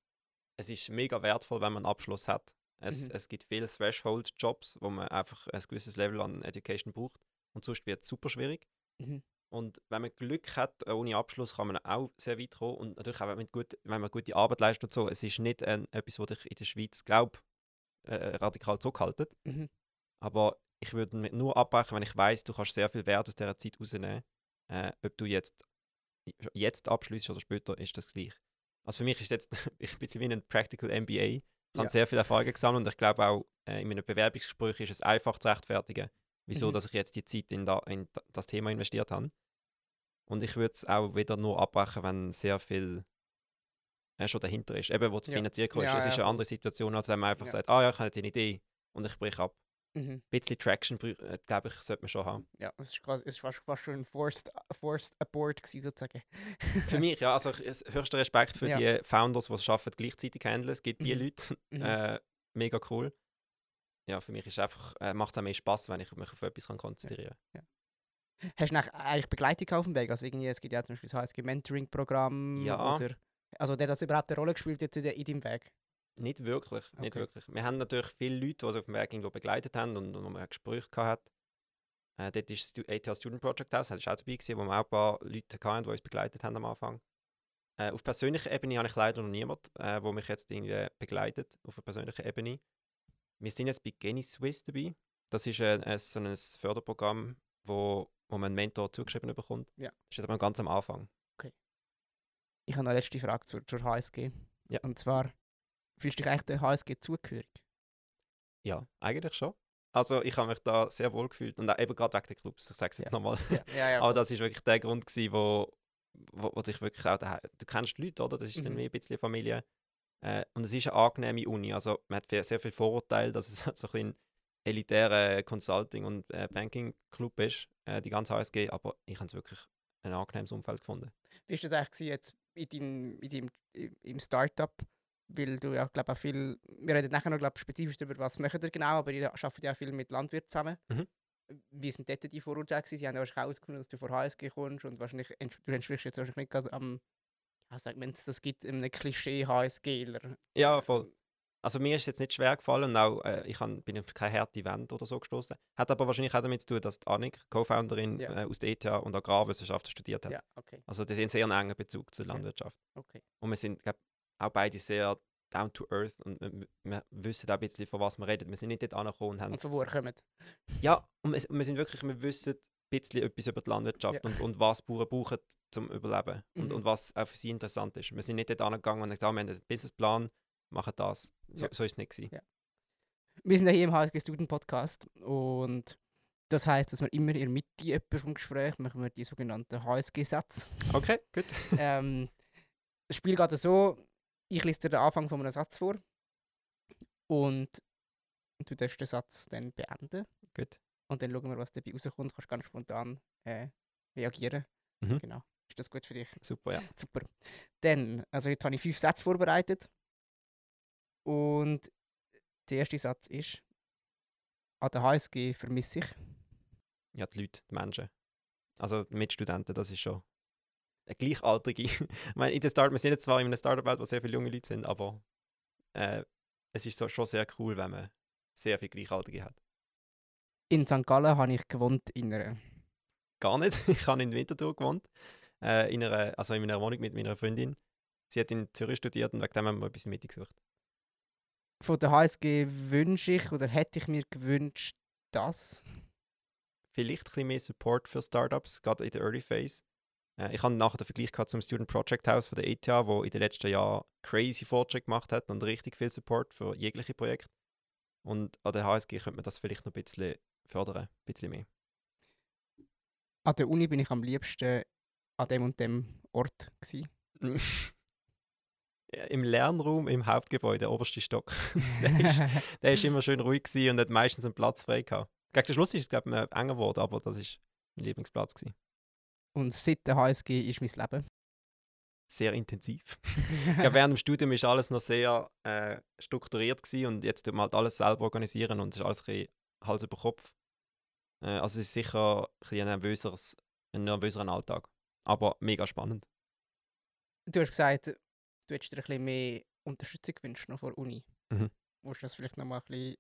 es ist mega wertvoll, wenn man einen Abschluss hat. Es, Mhm. es gibt viele Threshold-Jobs, wo man einfach ein gewisses Level an Education braucht. Und sonst wird es super schwierig. Mhm. Und wenn man Glück hat, äh, ohne Abschluss, kann man auch sehr weit kommen. Und natürlich auch, wenn man, gut, wenn man gute Arbeit leistet und so. Es ist nicht ein, etwas, was dich in der Schweiz, glaube äh, radikal zurückhaltet. Mhm. Aber ich würde mich nur abbrechen, wenn ich weiß, du kannst sehr viel Wert aus dieser Zeit rausnehmen. Äh, ob du jetzt, jetzt abschließt oder später, ist das gleich. Also für mich ist jetzt (laughs) ich bin ein bisschen wie ein Practical MBA. Ich habe Ja. sehr viel Erfahrung gesammelt und ich glaube auch äh, in meinem Bewerbungsgespräch ist es einfach zu rechtfertigen, wieso Mhm. dass ich jetzt die Zeit in, da, in da- das Thema investiert habe. Und ich würde es auch wieder nur abbrechen, wenn sehr viel äh, schon dahinter ist. Eben, wo es Ja. finanziert ist. Ja, es ist eine andere Situation, als wenn man einfach sagt, ah ja, ich habe jetzt eine Idee und ich breche ab. Mhm. Ein bisschen Traction, äh, glaube ich, sollte man schon haben. Ja, es ist quasi, es war fast schon ein forced, forced Abort gewesen, sozusagen. Für mich, ja, also höchster Respekt für die Founders, die es schaffen, gleichzeitig handeln. Es gibt die Mhm. Leute, Mhm. äh, mega cool. Ja, für mich ist einfach, äh, macht es auch mehr Spaß, wenn ich mich auf etwas kann konzentrieren kann. Hast du eigentlich Begleitung auf dem Weg? Also irgendwie, es gibt ja zum Beispiel das HSG Mentoring-Programm. Ja. Oder, also der das überhaupt eine Rolle gespielt jetzt in, de- in deinem Weg? Nicht wirklich, nicht Okay. wirklich. Wir haben natürlich viele Leute, die uns auf dem Weg irgendwo begleitet haben und, und wo man ein Gespräch gehabt hat. Äh, dort ist das ATL Student Project House, das war auch dabei, gewesen, wo wir auch ein paar Leute hatten, die uns begleitet haben am Anfang. Äh, auf persönlicher Ebene habe ich leider noch niemanden, äh, der mich jetzt irgendwie begleitet, auf einer persönlichen Ebene. Wir sind jetzt bei Geni Swiss dabei. Das ist ein, ein, so ein Förderprogramm, wo, wo man einen Mentor zugeschrieben bekommt. Ja. Das ist jetzt aber ganz am Anfang. Ich habe noch eine letzte Frage zur, zur HSG. Ja. Und zwar, fühlst du dich eigentlich der HSG zugehörig? Ja, eigentlich schon. Also ich habe mich da sehr wohl gefühlt und auch eben gerade wegen der Clubs, ich sage es jetzt Ja. nochmal. Ja, ja. (laughs) Aber das ist wirklich der Grund, gewesen, wo, wo, wo dich wirklich auch daheim, du kennst die Leute, oder? Das ist dann Mhm. wie ein bisschen Familie. Äh, und es ist eine angenehme Uni. Also man hat sehr viel Vorurteil, dass es halt (laughs) so ein elitärer Consulting- und äh, Banking-Club ist, äh, die ganze HSG. Aber ich habe es wirklich ein angenehmes Umfeld gefunden. Wie war das eigentlich jetzt in deinem, in deinem, im- Startup? Weil du ja, glaube auch viel, wir reden nachher noch glaub, spezifisch darüber, was macht ihr genau, aber ihr arbeitet ja viel mit Landwirten zusammen. Mhm. Wie sind dort die Vorurteile gewesen? Sie haben ja wahrscheinlich auch herausgefunden, dass du von HSG kommst und wahrscheinlich, du entsprichst jetzt wahrscheinlich nicht gerade am, ja, sagt man, das gibt einem Klischee HSGler. Ja, voll. Also mir ist es jetzt nicht schwer gefallen und auch äh, ich han, bin auf keine harte Wand oder so gestoßen. Hat aber wahrscheinlich auch damit zu tun, dass die Annik, Co-Founderin Ja. äh, aus der ETH und Agrarwissenschaften studiert hat. Ja, okay, Also die haben sehr einen engen Bezug zur Landwirtschaft. okay. Und wir sind glaub, auch beide sehr down to earth und wir, wir wissen auch ein bisschen, von was wir reden. Wir sind nicht dort angekommen und haben... Und von wo ihr kommt. Ja, und wir, wir sind wirklich, wir wissen bisschen etwas über die Landwirtschaft Ja. und, und was Bauern brauchen zum Überleben und, Mhm. und was auch für sie interessant ist. Wir sind nicht dort angegangen und gesagt, ah, wir haben einen Businessplan, machen das. So, Ja. so ist es nicht gewesen. Ja. Wir sind ja hier im HSG Student Podcast und das heißt, dass wir immer in der Mitte etwa vom Gespräch machen wir die sogenannten HSG-Sätze. Okay, gut. (laughs) ähm, das Spiel geht so, ich lese dir den Anfang von einem Satz vor und du darfst den Satz dann beenden gut. Und dann schauen wir, was dabei rauskommt. Du kannst ganz spontan äh, reagieren. Mhm. Genau. Ist das gut für dich? Super, ja. Super. Dann, also heute habe ich fünf Sätze vorbereitet und der erste Satz ist, an der HSG vermisse ich. Ja, die Leute, die Menschen. Also Mitstudenten, das ist schon eine Gleichaltrige. (laughs) ich meine, in der Start, wir sind jetzt zwar in einer Startup-Welt, wo sehr viele junge Leute sind, aber äh, es ist so, schon sehr cool, wenn man sehr viele Gleichaltrige hat. In St. Gallen habe ich gewohnt in einer Gar nicht. (laughs) Ich habe in Winterthur gewohnt, äh, in einer, also in meiner Wohnung mit meiner Freundin. Sie hat in Zürich studiert und wegen dem haben wir etwas in der Mitte gesucht. von der HSG wünsche ich oder hätte ich mir gewünscht, dass. Vielleicht ein bisschen mehr Support für Startups, gerade in der Early Phase. Äh, ich habe nachher den Vergleich gehabt zum Student Project House von der ETH, wo in den letzten Jahren crazy Fortschritte gemacht hat und richtig viel Support für jegliche Projekte. Und an der HSG könnte man das vielleicht noch ein bisschen fördern, ein bisschen mehr. An der Uni bin ich am liebsten an dem und dem Ort. (laughs) Ja, Im Lernraum im Hauptgebäude, oberste Stock. (laughs) der, ist, (laughs) der ist immer schön ruhig gewesen und hat meistens einen Platz frei gehabt. Gegen den Schluss ist es, glaube ich, enger geworden, aber das war mein Lieblingsplatz. Gewesen. und seit der HSG ist mein Leben. sehr intensiv. glaube, während dem Studium ist alles noch sehr äh, strukturiert gewesen und jetzt tut man halt alles selber organisieren und es ist alles ein Hals über Kopf. Äh, also es ist sicher ein, ein, nervöseres, ein nervöseren Alltag, aber mega spannend. Du hast gesagt, du hättest dir ein bisschen mehr Unterstützung gewünscht noch vor der Uni. Mhm. Willst du das vielleicht noch mal ein bisschen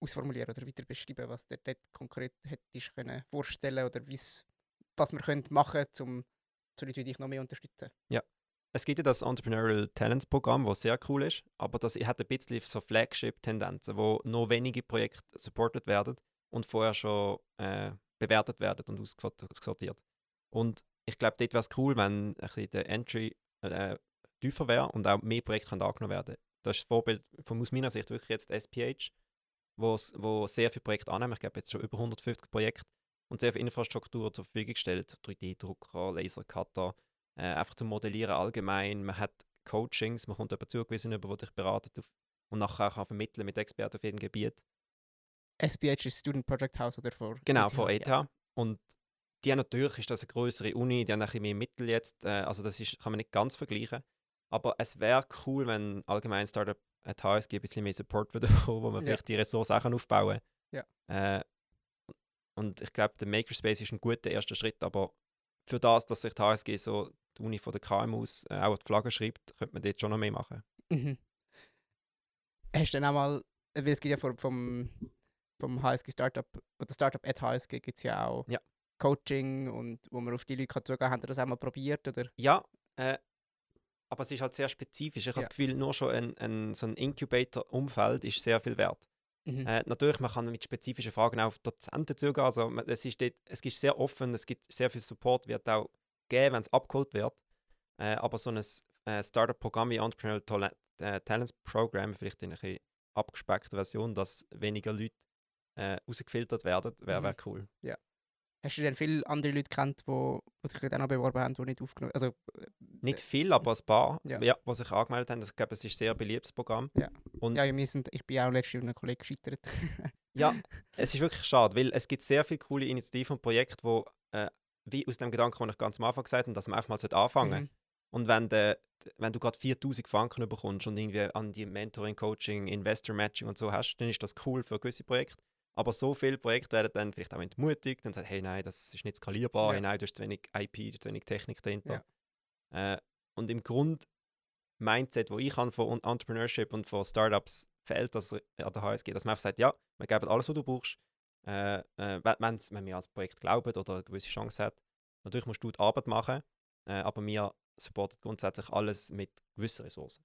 ausformulieren oder weiter beschreiben, was du dort konkret hättest können vorstellen oder was wir können machen können, um so Leute wie dich noch mehr unterstützen? Ja, es gibt ja das Entrepreneurial Talents Programm, das sehr cool ist, aber das hat ein bisschen so Flagship-Tendenzen, wo nur wenige Projekte supported werden und vorher schon äh, bewertet werden und ausgesortiert. Und ich glaube, dort wäre es cool, wenn ein bisschen der Entry äh, tiefer wäre und auch mehr Projekte angenommen werden Das ist das Vorbild von aus meiner Sicht wirklich jetzt SPH, wo sehr viele Projekte annehmen. Ich glaube, jetzt schon über 150 Projekte und sehr viel Infrastruktur zur Verfügung stellt. 3D-Drucker, Lasercutter, äh, einfach zum Modellieren allgemein. Man hat Coachings, man kommt jemanden zugewiesen, über, der dich beratet auf, und nachher auch vermitteln mit Experten auf jedem Gebiet. SPH ist Student Project House oder vor Genau, vor ETH. Ja. Und die natürlich, ist das eine größere Uni, die haben ein bisschen mehr Mittel jetzt, äh, also das ist, kann man nicht ganz vergleichen. Aber es wäre cool, wenn allgemein Startup at HSG ein bisschen mehr Support würde (laughs) bekommen, wo man ja. vielleicht die Ressourcen auch aufbauen kann. Ja. Äh, und ich glaube, der Makerspace ist ein guter erster Schritt, aber für das, dass sich die HSG so die Uni von der KMUs äh, auch auf die Flagge schreibt, könnte man dort schon noch mehr machen. Mhm. Hast du dann auch mal, weil es gibt ja vom, vom, vom HSG Startup, oder Startup at HSG gibt es ja auch ja. Coaching und wo man auf die Leute zugehen kann. Habt ihr das auch mal probiert? Oder? Ja, äh, aber es ist halt sehr spezifisch. Ich ja. habe das Gefühl, nur schon ein, ein, so ein Incubator-Umfeld ist sehr viel wert. Mhm. Äh, natürlich, man kann mit spezifischen Fragen auch auf Dozenten zugehen. Also, es, ist dort, es ist sehr offen, es gibt sehr viel Support, wird auch geben, wenn es abgeholt wird. Äh, aber so ein äh, Startup-Programm wie Entrepreneurial Tal äh, Talents Program, vielleicht in einer abgespeckten Version, dass weniger Leute äh, rausgefiltert werden, wäre mhm. wär cool. Ja. Hast du denn viele andere Leute kennt, die, die sich dann auch beworben haben, die nicht aufgenommen also, äh, Nicht viel, aber ein paar, ja. ja die sich angemeldet haben. Ich glaube, es ist ein sehr beliebtes Programm. Ja, Und ja wir sind, ich bin auch letztes Jahr mit einem Kollegen gescheitert. ja, (laughs) es ist wirklich schade, weil es gibt sehr viele coole Initiativen und Projekte, die äh, wie aus dem Gedanken, den ich ganz am Anfang gesagt habe, dass man einfach mal anfangen. Mhm. Und wenn, de, wenn du gerade 4000 Franken bekommst und irgendwie an die Mentoring, Coaching, Investor Matching und so hast, dann ist das cool für gewisse Projekte. Aber so viele Projekte werden dann vielleicht auch entmutigt und sagen, hey, nein, das ist nicht skalierbar, ja. hey, nein, du hast zu wenig IP, du hast zu wenig Technik dahinter. Ja. Äh, und im Grund Mindset, wo ich habe von Entrepreneurship und von Startups, fehlt das an der HSG, dass man einfach sagt, ja, wir geben alles, was du brauchst, äh, äh, wenn, wenn wir als Projekt glauben oder eine gewisse Chance hat. Natürlich musst du die Arbeit machen, äh, aber wir supporten grundsätzlich alles mit gewissen Ressourcen.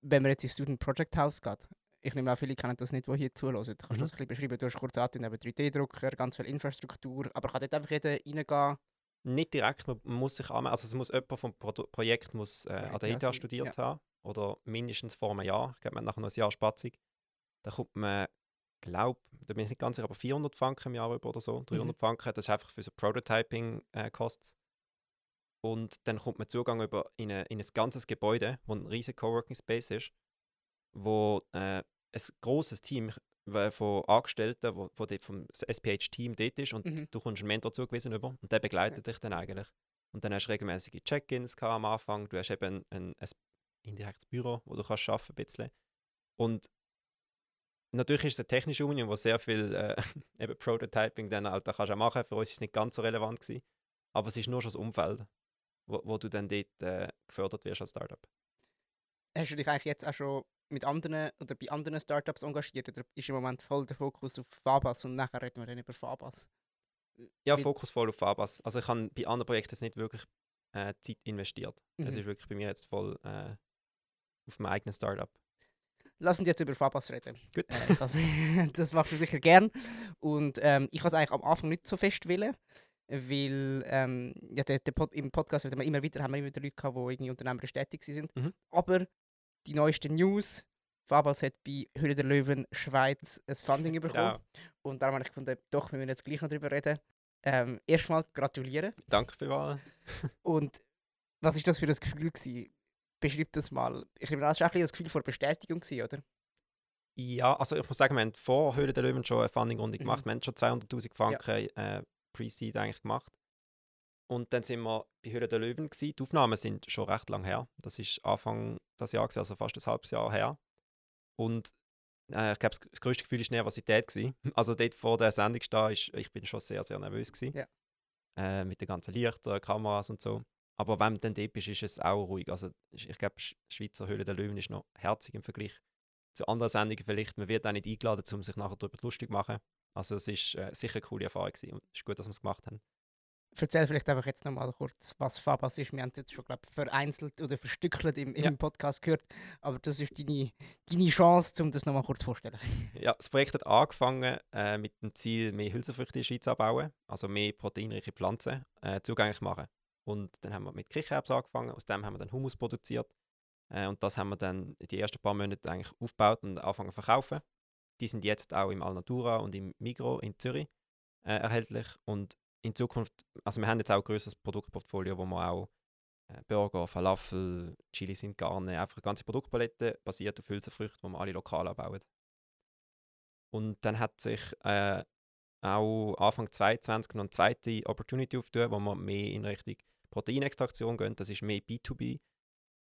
Wenn man jetzt ins Student Project House geht, ich nehme auch viele kennen das nicht, die hier zulassen. Kannst du mhm. das ein bisschen beschreiben? Du hast kurz gesagt, 3D-Drucker, ganz viel Infrastruktur, aber kann dort einfach jeder reingehen? Nicht direkt, man muss sich anmelden. Also es muss jemand vom Pro Projekt muss, äh, an der ETH studiert ja. haben oder mindestens vor einem Jahr. Ich glaube, man hat nachher noch ein Jahr spatzig. Da kommt man, glaube da bin ich nicht ganz sicher, aber 400 Franken im Jahr über oder so, 300 mhm. Franken. Das ist einfach für so Prototyping-Costs. Äh, und dann kommt man Zugang über in, eine, in ein ganzes Gebäude, wo ein riesiger Coworking Space ist, wo äh, ein großes Team von Angestellten, wo, wo vom SPH-Team dort ist und mhm. du kommst einen Mentor zugewiesen über und der begleitet ja. dich dann eigentlich. Und dann hast du regelmäßige Check-ins am Anfang, du hast eben ein, ein, ein indirektes Büro, wo du kannst arbeiten ein bisschen. Und natürlich ist es eine technische Union, wo sehr viel äh, (laughs) eben Prototyping dann halt kannst du machen. Für uns ist es nicht ganz so relevant gewesen, aber es ist nur schon das Umfeld, wo, wo du dann dort äh, gefördert wirst als Startup. Hast du dich eigentlich jetzt auch schon mit anderen oder bei anderen Startups engagiert oder ist im Moment voll der Fokus auf Fabas und nachher reden wir dann über Fabas? Ja, Fokus voll auf Fabas. Also ich habe bei anderen Projekten jetzt nicht wirklich äh, Zeit investiert. Mhm. Es ist wirklich bei mir jetzt voll äh, auf meinem eigenen Startup. Lass uns jetzt über Fabas reden. Gut. Äh, das, (laughs) das machst du sicher gern. Und ähm, ich habe es eigentlich am Anfang nicht so fest willen, weil ähm, ja, der, der Pod, im Podcast haben wir immer wieder, haben wir immer wieder Leute gehabt, die irgendwie unternehmerisch tätig sind. Mhm. Aber die neuesten News. Fabas hat bei Höhle der Löwen Schweiz ein Funding (laughs) bekommen. Ja. Und darum habe ich gefunden, doch, wir müssen jetzt gleich noch darüber reden. Ähm, erstmal gratulieren. Danke für Wahl. (laughs) Und was war das für ein Gefühl? Gewesen? Beschreib das mal. Ich glaube, das war auch ein das Gefühl vor Bestätigung, gewesen, oder? Ja, also ich muss sagen, wir haben vor Höhle der Löwen schon eine Funding-Runde mhm. gemacht. Wir haben schon 200'000 Franken ja. äh, Pre-Seed eigentlich gemacht. Und dann sind wir bei Höhle der Löwen. Gewesen. Die Aufnahmen sind schon recht lang her. Das ist Anfang des Jahres, also fast ein halbes Jahr her. Und äh, ich glaube, das größte Gefühl war Nervosität. Gewesen. (laughs) Also dort vor der Sendung ist, ich bin schon sehr, sehr nervös gewesen. Ja. Äh, mit den ganzen Lichtern, Kameras und so. Aber wenn du dann dort bist, ist es auch ruhig. Also ich glaube, Schweizer Höhle der Löwen ist noch herzig im Vergleich zu anderen Sendungen vielleicht. Man wird auch nicht eingeladen, um sich nachher darüber lustig zu machen. Also es ist äh, sicher eine coole Erfahrung gewesen. und es ist gut, dass wir es gemacht haben. Erzähl vielleicht einfach jetzt nochmal kurz, was Fabas ist. Wir haben jetzt schon, glaube vereinzelt oder verstückelt im, im ja. Podcast gehört. Aber das ist deine, deine Chance, um das nochmal kurz vorzustellen. (laughs) Ja, das Projekt hat angefangen äh, mit dem Ziel, mehr Hülsenfrüchte in der Schweiz anbauen, also mehr proteinreiche Pflanzen äh, zugänglich machen. Und dann haben wir mit Kichererbsen angefangen, aus dem haben wir dann Humus produziert. Äh, und das haben wir dann die ersten paar Monate eigentlich aufgebaut und angefangen zu verkaufen. Die sind jetzt auch im Alnatura und im Migro in Zürich äh, erhältlich. Und in Zukunft, also wir haben jetzt auch ein größeres Produktportfolio, wo wir auch äh, Burger, Falafel, Chili sind Garne, einfach eine ganze Produktpalette basiert auf Hülsenfrüchten, die wir alle lokal anbauen. Und dann hat sich äh, auch Anfang 2022 noch eine zweite Opportunity aufgetan, wo wir mehr in Richtung Proteinextraktion gehen. Das ist mehr B2B.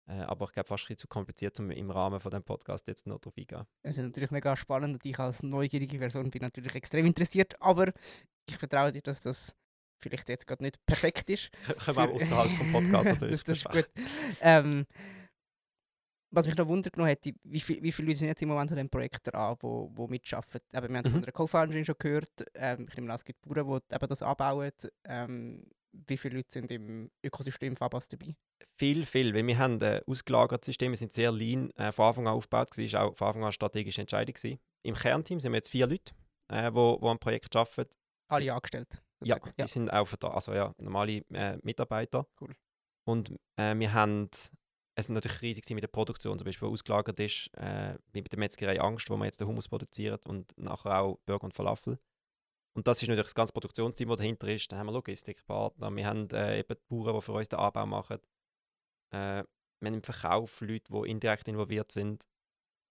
Äh, aber ich glaube, fast ein bisschen zu kompliziert, um im Rahmen von dem Podcast jetzt noch drauf eingehen. Es ist natürlich mega spannend und ich als neugierige Person bin natürlich extrem interessiert, aber ich vertraue dir, dass das vielleicht jetzt gerade nicht perfekt ist. (laughs) Können wir auch außerhalb vom Podcast (laughs) natürlich Das ist gut. Ähm, was mich noch wundert hat, wie, viel, wie viele Leute sind jetzt im Moment an diesem Projekt dran, wo, wo mitarbeiten? Eben, wir haben mhm. von einer Co-Founderin schon gehört, ähm, ich nehme an, es gibt Bauern, die eben das anbauen. Ähm, wie viele Leute sind im Ökosystem Fabas dabei? Viel, viel, weil wir haben ein ausgelagertes System, wir sind sehr lean äh, von Anfang an aufgebaut, es war auch von Anfang an eine strategische Entscheidung. Gewesen. Im Kernteam sind wir jetzt vier Leute, die äh, wo, wo am Projekt arbeiten. Alle angestellt? Ja, die ja. sind auch da, also ja, normale äh, Mitarbeiter. Cool. Und äh, wir haben, es ist natürlich riesig mit der Produktion, zum Beispiel ausgelagert ist, äh, wie mit der Metzgerei Angst, wo wir jetzt den Hummus produzieren und nachher auch Burger und Falafel. Und das ist natürlich das ganze Produktionsteam, das dahinter ist. Dann haben wir Logistikpartner, wir haben äh, eben die Bauern, die für uns den Anbau machen. Äh, wir haben im Verkauf Leute, die indirekt involviert sind.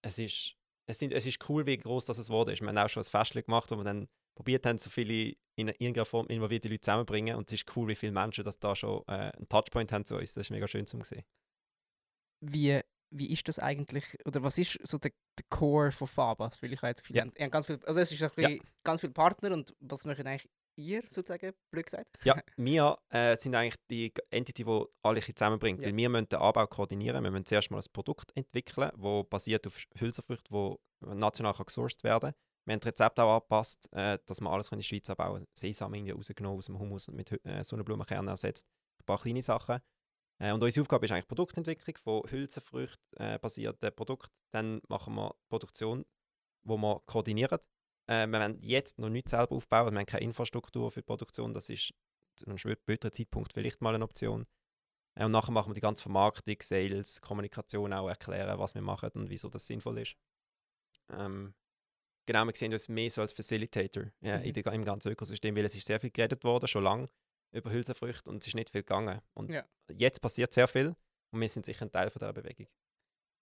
Es ist, es sind, es ist cool, wie groß das ist. Wir haben auch schon ein Fest gemacht, wo wir dann probiert haben, so viele in irgendeiner Form involvierte Leute zusammenzubringen. Und es ist cool, wie viele Menschen das da schon äh, einen Touchpoint haben zu uns. Das ist mega schön zu sehen. Wie wie ist das eigentlich, oder was ist so der, der Core von Fabas? Weil ich habe jetzt Gefühl, ja. ihr ganz viel, also es ist ein ja. ganz viele Partner und was machen eigentlich ihr sozusagen, blöd gesagt? Ja, (laughs) wir äh, sind eigentlich die Entity, die alle zusammenbringt. Ja. Weil wir müssen den Anbau koordinieren. Wir müssen zuerst mal ein Produkt entwickeln, das basiert auf Hülsenfrüchten, das national gesourced werden kann. Wir haben das Rezept auch angepasst, äh, dass wir alles in der Schweiz anbauen können. Sesam rausgenommen aus dem Hummus und mit äh, Sonnenblumenkernen ersetzt. Ein paar kleine Sachen. Äh, und unsere Aufgabe ist eigentlich Produktentwicklung von Hülsenfrüchten äh, Produkten. Dann machen wir Produktion, wo wir koordinieren. Äh, wir werden jetzt noch nichts selber aufbauen, wir haben keine Infrastruktur für die Produktion. Das ist zu einem späteren Zeitpunkt vielleicht mal eine Option. Äh, und nachher machen wir die ganze Vermarktung, Sales, Kommunikation auch erklären, was wir machen und wieso das sinnvoll ist. Ähm, genau, wir sehen uns mehr so als Facilitator ja, mhm. der, im ganzen Ökosystem, weil es ist sehr viel geredet worden, schon lange über Hülsenfrüchte und es ist nicht viel gegangen. Und ja. Jetzt passiert sehr viel und wir sind sicher ein Teil von dieser Bewegung.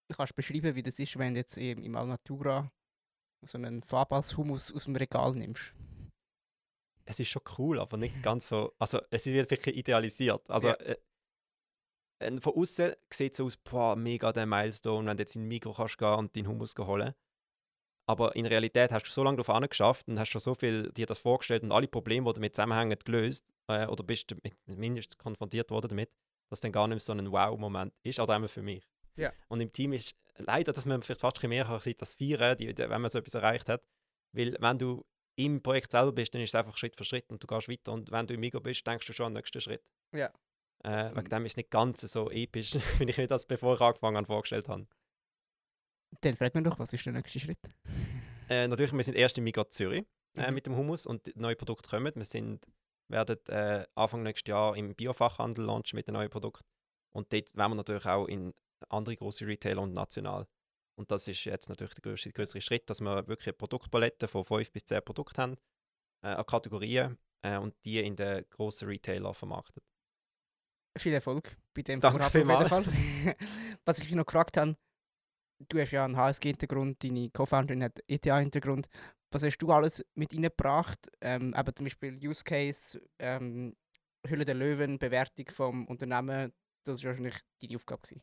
Du kannst beschreiben, wie das ist, wenn du jetzt im Alnatura so einen Fabas-Humus aus dem Regal nimmst? Es ist schon cool, aber nicht ganz so. Also, es wird wirklich idealisiert. Also, ja. äh, von außen sieht es aus, boah, mega der Milestone, wenn du jetzt in den Mikro kannst gehen und deinen Humus holen aber in Realität hast du so lange darauf geschafft und hast schon so viel dir das vorgestellt und alle Probleme, die damit zusammenhängen, gelöst äh, oder bist du mit, mindestens konfrontiert worden damit, dass dann gar nicht mehr so ein Wow-Moment ist, oder einmal für mich. Ja. Und im Team ist leider, dass man vielleicht fast ein mehr kann, das feiern, die, wenn man so etwas erreicht hat, weil wenn du im Projekt selber bist, dann ist es einfach Schritt für Schritt und du gehst weiter und wenn du im Migo bist, denkst du schon an den nächsten Schritt. Ja. Äh, wegen mhm. dem ist es nicht ganz so episch, (laughs) wie ich mir das, bevor ich angefangen habe, vorgestellt habe. Dann fragt man doch, was ist der nächste Schritt? Äh, natürlich, wir sind erst in Migrant Zürich äh, mhm. mit dem Hummus und neue Produkte kommen. Wir sind, werden äh, Anfang nächstes Jahr im Biofachhandel launchen mit den neuen Produkten. Und dort werden wir natürlich auch in andere große Retailer und national. Und das ist jetzt natürlich der größere, größere Schritt, dass wir wirklich eine Produktpalette von 5 bis 10 Produkten haben, äh, an Kategorien äh, und die in den grossen Retailer vermarktet. Viel Erfolg bei dem Danke Vorhaben auf jeden Fall. (laughs) Was ich noch gefragt habe, du hast ja einen HSG-Hintergrund, deine Co-Founderin hat ETH-Hintergrund. Was hast du alles mit reingebracht? Ähm, eben zum Beispiel Use Case, ähm, Hülle der Löwen, Bewertung vom Unternehmen, das war wahrscheinlich deine Aufgabe. Gewesen.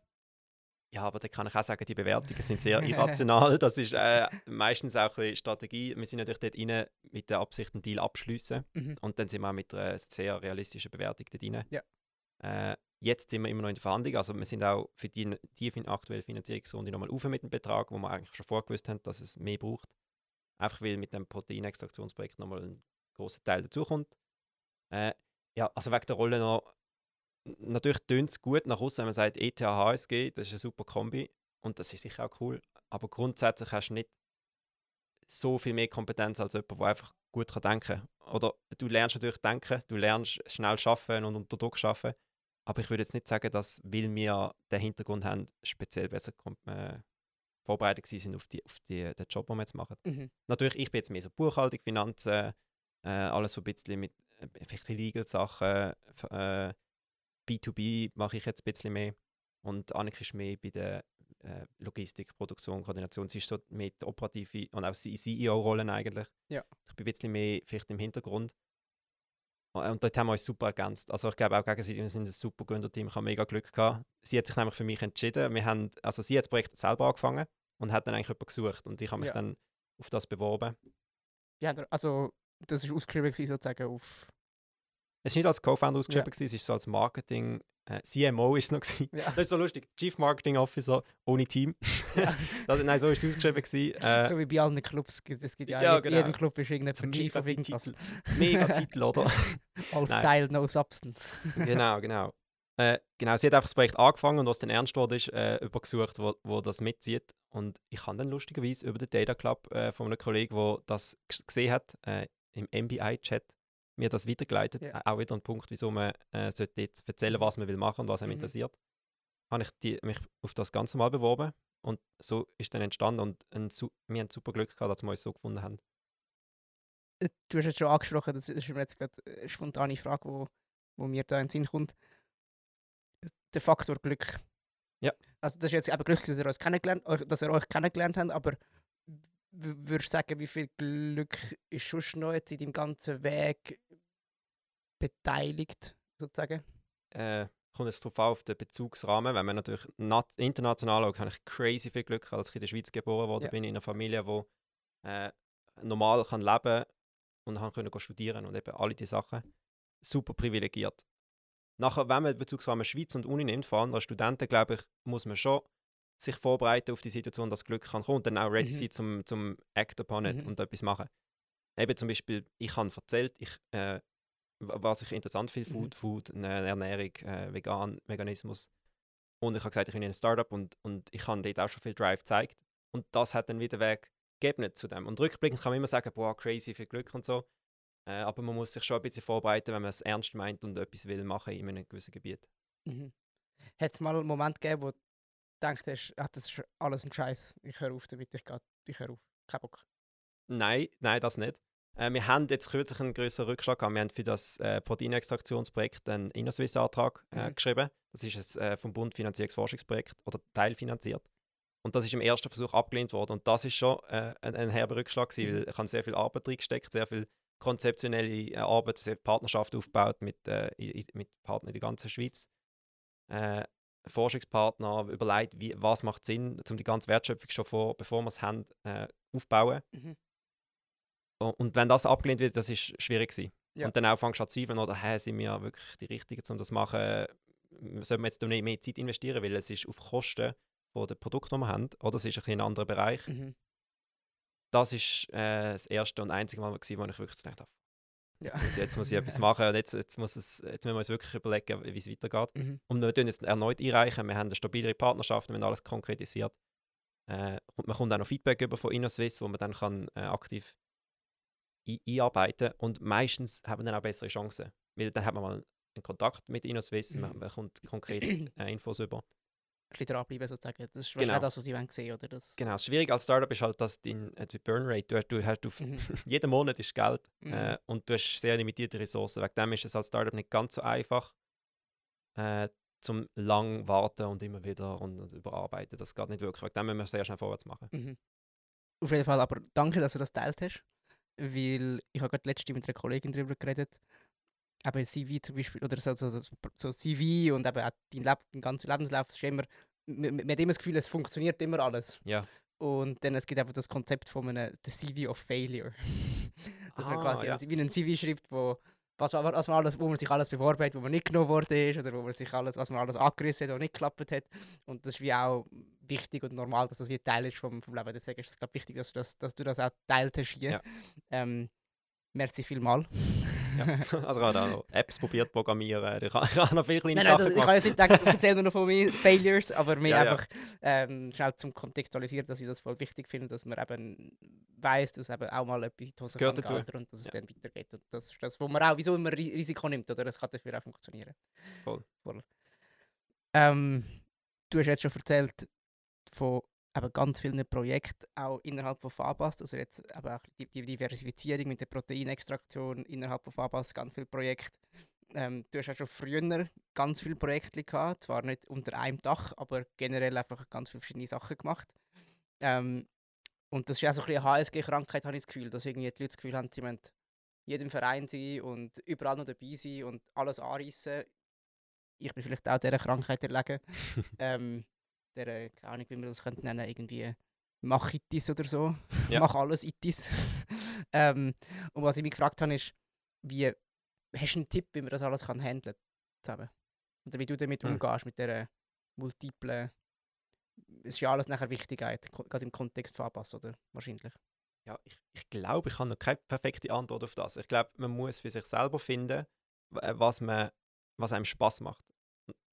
Ja, aber da kann ich auch sagen, die Bewertungen sind sehr (laughs) irrational. Das ist äh, meistens auch eine Strategie. Wir sind natürlich dort rein mit der Absicht, einen Deal abschließen. Mhm. Und dann sind wir auch mit einer sehr realistischen Bewertung dort rein. Ja. Äh, jetzt sind wir immer noch in der Verhandlung. Also wir sind auch für die, die aktuelle Finanzierungsrunde nochmal auf mit dem Betrag, wo wir eigentlich schon vorgewusst haben, dass es mehr braucht. Einfach weil mit dem Proteinextraktionsprojekt nochmal ein großer Teil dazukommt. Äh, ja, also wegen der Rolle noch. Natürlich tönt es gut nach außen, wenn man sagt ETH, HSG, das ist eine super Kombi. Und das ist sicher auch cool. Aber grundsätzlich hast du nicht so viel mehr Kompetenz als jemand, der einfach gut denken kann. Oder du lernst natürlich denken, du lernst schnell schaffen und unter Druck schaffen. Aber ich würde jetzt nicht sagen, dass, weil wir den Hintergrund haben, speziell besser kom- äh, vorbereitet sind auf, die, auf die, den Job, den wir jetzt machen. Mhm. Natürlich, ich bin jetzt mehr so Buchhaltung, Finanzen, äh, alles so ein bisschen mit äh, Legal-Sachen. Äh, B2B mache ich jetzt ein bisschen mehr. Und Annika ist mehr bei der äh, Logistik, Produktion, Koordination. Sie ist so mit operative und auch CEO-Rollen eigentlich. Ja. Ich bin ein bisschen mehr vielleicht im Hintergrund. Äh, Und dort haben wir uns super ergänzt. Also ich glaube auch gegenseitig, wir sind ein super Gründerteam. Ich habe mega Glück gehabt. Sie hat sich nämlich für mich entschieden. Wir haben, also sie hat das Projekt selber angefangen und hat dann eigentlich jemanden gesucht. Und ich habe mich Ja. dann auf das beworben. Ja, also das war ausgeschrieben gewesen, sozusagen auf... Es war nicht als Co-Founder ausgeschrieben, gewesen, es ist so als Marketing, äh, CMO ist es noch. Gewesen. Ja. (laughs) Das ist so lustig. Chief Marketing Officer ohne Team. (laughs) das, nein, so ist es ausgeschrieben. Gewesen. Äh, so wie bei allen Clubs. Es gibt ja, Ja, in genau. jedem Club ist irgendjemand so Chief die irgendwas. Titel, mega Titel, oder? (laughs) All Nein. Style, no substance. genau, genau. Äh, genau, sie hat einfach das Projekt angefangen und was dann ernst wurde, ist äh, jemand gesucht, wo, wo das mitzieht. Und ich habe dann lustigerweise über den Data Club äh, von einem Kollegen, der das gesehen hat, äh, im MBI-Chat, mir das weitergeleitet. Ja. Auch wieder ein Punkt, wieso man äh, sollte jetzt erzählen, was man will machen und was einem Mhm. interessiert. Habe ich die, mich auf das Ganze mal beworben und so ist dann entstanden und ein, wir haben super Glück gehabt, dass wir uns so gefunden haben. Äh, Du hast es schon angesprochen, das ist mir jetzt gerade eine spontane Frage, wo, wo mir da in den Sinn kommt. Der Faktor Glück. Ja. Also das ist jetzt eben Glück, dass ihr, uns kennengelernt, dass ihr euch kennengelernt habt, aber würdest du sagen, wie viel Glück ist schon noch jetzt in deinem ganzen Weg beteiligt, sozusagen? äh, kommt es darauf an, auf den Bezugsrahmen. Wenn man natürlich nat- international schaut, habe ich crazy viel Glück, dass ich in der Schweiz geboren worden Ja. bin, in einer Familie, die äh, normal kann leben und haben können go studieren und eben alle diese Sachen. Super privilegiert. Nachher, wenn man Bezugsrahmen Schweiz und Uni nimmt, vor allem als Studenten, glaube ich, muss man schon sich vorbereiten auf die Situation, dass Glück kann kommen und dann auch ready Mhm. sein zum, zum Act upon it Mhm. und etwas machen. Eben zum Beispiel, ich habe erzählt, ich, äh, wa- was ich interessant finde, Mhm. Food, Food, ne- Ernährung, äh, Vegan, Veganismus. Und ich habe gesagt, ich bin in ein Startup und, und ich habe dort auch schon viel Drive gezeigt. Und das hat dann wieder Weg gegeben zu dem. Und rückblickend kann man immer sagen, boah, crazy, viel Glück und so. Äh, aber man muss sich schon ein bisschen vorbereiten, wenn man es ernst meint und etwas will machen in einem gewissen Gebiet. Mhm. Hat es mal einen Moment gegeben, wo du gedacht hast, ah, das ist alles ein Scheiß, ich höre auf damit, ich, geh, ich höre auf, kein Bock. Nein, nein, das nicht. Äh, wir haben jetzt kürzlich einen größeren Rückschlag gehabt. Wir haben für das äh, Proteinextraktionsprojekt einen InnoSwiss-Antrag äh, Mhm. geschrieben. geschrieben. Das ist ein äh, vom Bund finanziertes Forschungsprojekt oder teilfinanziert. Und das ist im ersten Versuch abgelehnt worden. Und das ist schon äh, ein, ein herber Rückschlag gewesen, Mhm. weil ich habe sehr viel Arbeit reingesteckt, sehr viel konzeptionelle äh, Arbeit, viel Partnerschaft aufgebaut mit, äh, mit Partnern in der ganzen Schweiz. Äh, Forschungspartner überlegt, wie, was macht Sinn, um die ganze Wertschöpfung schon vor, bevor wir es haben, äh, aufbauen. Mhm. Und wenn das abgelehnt wird, das ist schwierig gewesen. Ja. Und dann auch fangst du an zu zweifeln, oder hä, sind wir wirklich die Richtigen, um das zu machen? Sollten wir jetzt nicht mehr Zeit investieren, weil es ist auf Kosten von den Produkten, die wir haben, oder es ist ein, bisschen ein anderer Bereich. Mhm. Das ist äh, das erste und einzige Mal, gewesen, wo ich wirklich gedacht habe, Ja. jetzt muss ich, jetzt muss ich (laughs) etwas machen und jetzt, jetzt, muss es, jetzt müssen wir uns wirklich überlegen, wie es weitergeht. Mhm. Und wir tun jetzt erneut einreichen. Wir haben eine stabilere Partnerschaft, wir haben alles konkretisiert. Äh, und man kommt auch noch Feedback über von InnoSwiss, wo man dann kann, äh, aktiv ein einarbeiten Und meistens haben wir dann auch bessere Chancen. Weil dann hat man mal einen Kontakt mit InnoSwiss, man, Mhm. man kommt konkret (clears throat) äh, Infos über. Bisschen dranbleiben sozusagen, das ist Genau. wahrscheinlich das, was sie sehen, oder? Das, Genau, das Schwierige als Startup ist halt, dass dein äh, die Burn Rate, du, hast- du hast auf, Mhm. (laughs) jeden Monat ist Geld Mhm. äh, und du hast sehr limitierte Ressourcen. Wegen dem ist es als Startup nicht ganz so einfach, äh, zum lang warten und immer wieder und, und überarbeiten. Das geht nicht wirklich. Wegen dem müssen wir sehr schnell vorwärts machen. Mhm. Auf jeden Fall, aber danke, dass du das teilt hast. Weil ich habe gerade letztens mit einer Kollegin darüber geredet. Eben CV zum Beispiel, oder so, so, so, so CV und eben auch dein, Leb dein ganzer Lebenslauf, das ist immer, man, man hat immer das Gefühl, es funktioniert immer alles. Ja. Und dann es gibt einfach das Konzept von einem the CV of Failure. (laughs) Dass man Ah, quasi ja. wie ein CV schreibt, wo, was, was man alles, wo man sich alles beworben hat, wo man nicht genommen worden ist, oder wo man sich alles, was man alles angerissen hat, was nicht geklappt hat. Und das ist wie auch wichtig und normal, dass das wie Teil ist vom, vom Leben. Deswegen ist es glaub, wichtig, dass du das, dass du das auch teilt hast hier. Ja. Ähm, merci vielmal. (laughs) Ja. (laughs) Also ich habe auch noch Apps probiert programmieren. Ich habe, ich habe noch viele kleine Nein, nein, Sachen das, ich kann jetzt nicht sagen, ich erzähle nur noch von mir Failures, aber mir Ja, einfach ähm, schnell zum Kontextualisieren, dass ich das voll wichtig finde, dass man eben weiß, dass eben auch mal etwas in die Hose Gehört kann dazu. und dass es dann weitergeht. Und das ist das, wo man auch, wieso Ri- Risiko nimmt, oder? Es kann dafür auch funktionieren. Voll. voll. Ähm, du hast jetzt schon erzählt von eben ganz vielen Projekten, auch innerhalb von Fabas, also jetzt eben auch die, die Diversifizierung mit der Proteinextraktion innerhalb von Fabas, ganz viele Projekte. Ähm, du hast auch schon früher ganz viele Projekte gehabt, zwar nicht unter einem Dach, aber generell einfach ganz viele verschiedene Sachen gemacht. Ähm, und das ist auch so ein bisschen eine HSG-Krankheit, habe ich das Gefühl, dass irgendwie die Leute das Gefühl haben, sie müssen in jedem Verein sein und überall noch dabei sein und alles anreißen. Ich bin vielleicht auch dieser Krankheit erlegen. (laughs) ähm, der, keine Ahnung, wie man das könnte nennen, irgendwie Machitis oder so. (laughs) Ja. Mach alles Itis. (laughs) ähm, und was ich mich gefragt habe, ist, wie hast du einen Tipp, wie man das alles kann handeln zusammen? Oder wie du damit Hm. umgehst mit dieser multiplen. Es ist ja alles nachher Wichtigkeit, gerade im Kontext von Abpass, oder? Wahrscheinlich. Ja, ich, ich glaube, ich habe noch keine perfekte Antwort auf das. Ich glaube, man muss für sich selber finden, äh, was, man, was einem Spaß macht.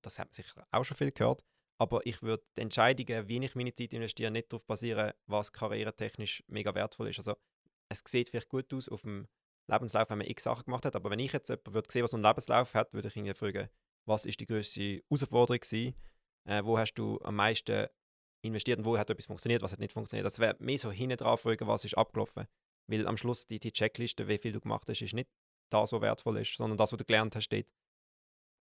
Das hat man sicher auch schon viel gehört. Aber ich würde die Entscheidungen, wie ich meine Zeit investiere, nicht darauf basieren, was karrieretechnisch mega wertvoll ist. Also, es sieht vielleicht gut aus auf dem Lebenslauf, wenn man x Sachen gemacht hat. Aber wenn ich jetzt jemanden würde sehen, was so einen Lebenslauf hat, würde ich ihn fragen, was ist die grösste Herausforderung gewesen? Äh, wo hast du am meisten investiert und wo hat etwas funktioniert, was hat nicht funktioniert. Das wäre mehr so hinten drauf fragen, was ist abgelaufen. Weil am Schluss die, die Checkliste, wie viel du gemacht hast, ist nicht das, was wertvoll ist, sondern das, was du gelernt hast, steht.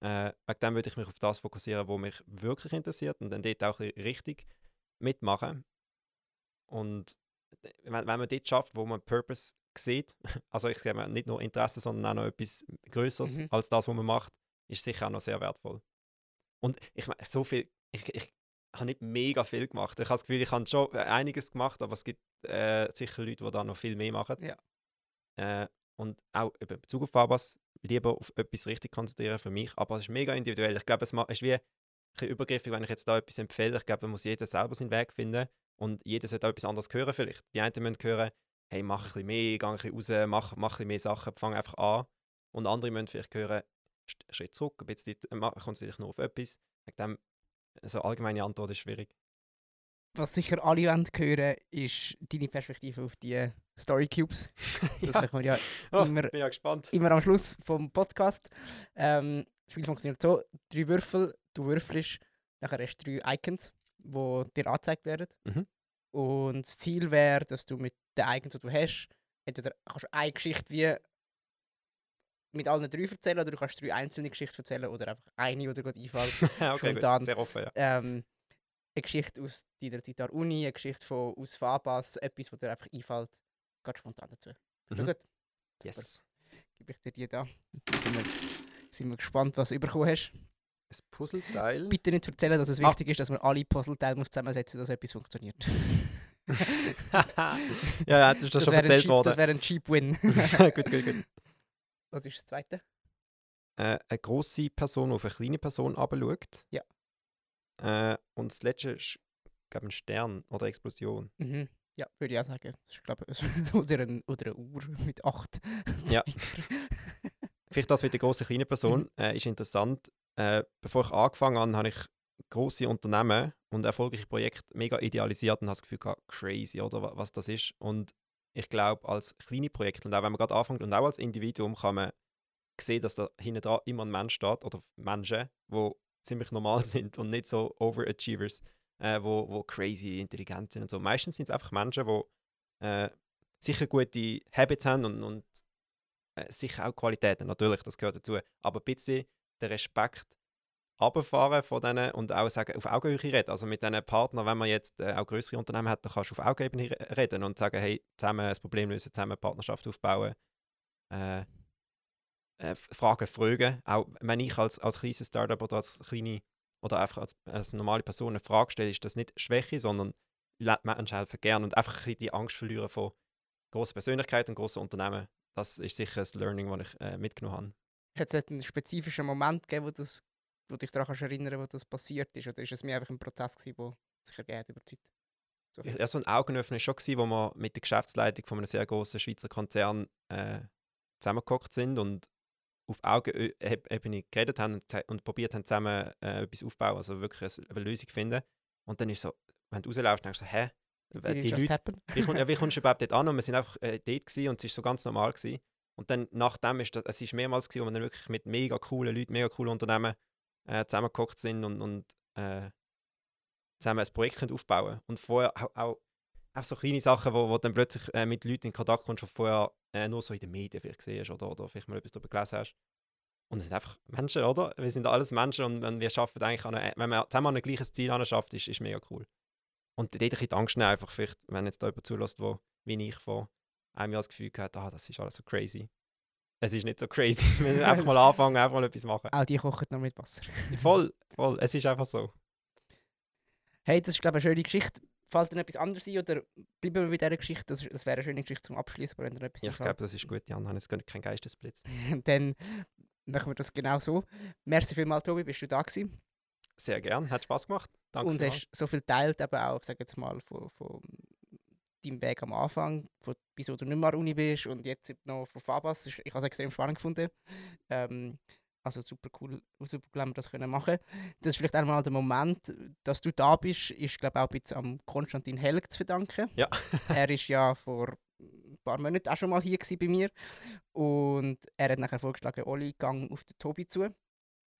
Äh, wegen dem würde ich mich auf das fokussieren, was mich wirklich interessiert und dann dort auch richtig mitmachen. Und wenn, wenn man dort schafft, wo man Purpose sieht, (laughs) also ich sage nicht nur Interesse, sondern auch noch etwas Größeres Mhm. als das, was man macht, ist sicher auch noch sehr wertvoll. Und ich meine, so viel, ich, ich habe nicht mega viel gemacht. Ich habe das Gefühl, ich habe schon einiges gemacht, aber es gibt äh, sicher Leute, die da noch viel mehr machen. Ja. Äh, und auch in Bezug auf Babas, lieber auf etwas richtig konzentrieren für mich. Aber es ist mega individuell. Ich glaube, es ist wie ein bisschen übergriffig, wenn ich jetzt da etwas empfehle. Ich glaube, da muss jeder selber seinen Weg finden und jeder sollte auch etwas anderes hören vielleicht. Die einen müssen hören, hey, mach ein bisschen mehr, geh ein bisschen raus, mach, mach ein bisschen mehr Sachen, fang einfach an. Und andere müssen vielleicht hören, Sch- Schritt zurück, ein bisschen, äh, konzentriere dich nur auf etwas. Wegen dem, so allgemeine Antwort ist schwierig. Was sicher alle wollen hören, ist deine Perspektive auf die Story Cubes. (laughs) Das Ja. machen wir ja Oh, immer, bin ja gespannt. immer am Schluss vom Podcast. Ähm, das Spiel funktioniert so: drei Würfel, du würfelst, nachher hast du drei Icons, die dir angezeigt werden. Mhm. Und das Ziel wäre, dass du mit den Icons, die du hast, entweder kannst du eine Geschichte wie mit allen drei erzählen oder du kannst drei einzelne Geschichten erzählen oder einfach eine, die dir gerade einfällt. (laughs) okay, Spontan. gut. Sehr offen, ja. ähm, eine Geschichte aus deiner Zeit an der Uni, eine Geschichte von, aus Fabas, etwas, was dir einfach einfällt. Ganz spontan dazu. Mhm. Gut, Yes. gebe ich dir die da. Sind wir, sind wir gespannt, was du bekommen hast. Ein Puzzleteil. Bitte nicht erzählen, dass es Ah. wichtig ist, dass man alle Puzzleteile muss zusammensetzen muss, dass etwas funktioniert. (laughs) ja, ja, das ist das, schon erzählt cheap, worden. das wäre ein cheap Win. (laughs) gut, gut, gut. was ist das zweite? Äh, eine grosse Person, auf eine kleine Person herabschaut. Ja. Äh, und das letzte ist, glaube ein Stern oder Explosion. Mhm. Ja, würde ich auch sagen. Das ist, glaube oder, ein, oder eine Uhr mit acht. Ja. (laughs) Vielleicht das mit der grossen kleinen Person Mhm. äh, ist interessant. Äh, bevor ich angefangen habe, habe ich grosse Unternehmen und erfolgreiche Projekte mega idealisiert und habe das Gefühl gehabt, crazy, oder wa- was das ist. Und ich glaube, als kleine Projekte und auch wenn man gerade anfängt und auch als Individuum kann man sehen, dass da hinten dran immer ein Mensch steht oder Menschen, die ziemlich normal (laughs) sind und nicht so Overachievers, äh, wo, wo crazy intelligent sind und so. Meistens sind es einfach Menschen, die äh, sicher gute Habits haben und, und äh, sicher auch Qualitäten, natürlich, das gehört dazu. Aber ein bisschen den Respekt runterfahren von denen und auch sagen, auf Augenhöhe reden. Also mit diesen Partnern, wenn man jetzt äh, auch größere Unternehmen hat, dann kannst du auf Augenhöhe re- reden und sagen, hey, zusammen ein Problem lösen, zusammen eine Partnerschaft aufbauen. Äh, äh, Fragen fragen. Auch wenn ich als, als kleines Startup oder als kleine oder einfach als, als normale Person eine Frage stelle, ist das nicht Schwäche, sondern Menschen helfen gerne und einfach ein die Angst verlieren von grossen Persönlichkeiten und grossen Unternehmen. Das ist sicher ein Learning, das ich äh, mitgenommen habe. Hat es einen spezifischen Moment gegeben, wo, das, wo dich daran erinnern wo das passiert ist? Oder ist es mir einfach ein Prozess, der sich ergeht über die Zeit? So ja, so ein Augenöffner war schon, gewesen, wo wir mit der Geschäftsleitung von einem sehr großen Schweizer Konzern äh, zusammengekommen sind und auf Augenebene geredet haben und probiert haben, zusammen äh, etwas aufzubauen, also wirklich eine, Lösung finden. Und dann ist so, wenn du rauslaufst, denkst du so, hä? Die, die Leute, wie, komm, ja, wie kommst du (laughs) überhaupt dort an? Und wir sind einfach äh, dort gewesen und es war so ganz normal. Gewesen. Und dann nachdem ist das, es ist mehrmals gewesen, wo wir dann wirklich mit mega coolen Leuten, mega coolen Unternehmen äh, zusammengekocht sind und, und äh, zusammen ein Projekt aufbauen Und vorher auch, auch, auch so kleine Sachen, wo, wo dann plötzlich äh, mit Leuten in Kontakt kommst, die vorher äh, nur so in den Medien vielleicht gesehen hast oder, oder vielleicht mal etwas darüber gelesen hast. Und es sind einfach Menschen, oder? Wir sind alles Menschen und, und wir schaffen eigentlich, eine, wenn man zusammen an ein gleiches Ziel schafft, ist, ist mega cool. Und dort ein bisschen die Angst nehmen, einfach vielleicht, wenn jetzt da jemand zulässt, wo, wie ich vor einem Jahr das Gefühl hatte, ah, das ist alles so crazy. Es ist nicht so crazy. (laughs) Wir müssen einfach mal (laughs) anfangen, einfach mal etwas machen. Auch die kochen noch mit Wasser. voll, voll. Es ist einfach so. Hey, das ist, glaube ich, eine schöne Geschichte. Fällt dir etwas anderes ein oder bleiben wir bei dieser Geschichte? Das, das wäre eine schöne Geschichte zum Abschließen. Wenn dir etwas ja, ich glaube, das ist gut. Jan hat jetzt keinen Geistesblitz. (laughs) Dann machen wir das genau so. Merci vielmals, Tobi, bist du da gewesen? Sehr gern, hat Spaß gemacht. Danke und hast so viel teilt, eben auch, sag jetzt mal, von, von deinem Weg am Anfang, von, bis du nicht mehr an der Uni bist und jetzt noch von Fabas. Ich habe es extrem spannend gefunden. Ähm, also super cool, super cool, wir das können machen. Das ist vielleicht einmal der Moment, dass du da bist, ist glaube auch ein bisschen am Konstantin Helg zu verdanken. Ja. (laughs) er ist ja vor ein paar Monaten auch schon mal hier bei mir und er hat nachher vorgeschlagen, Oli, gang auf den Tobi zu.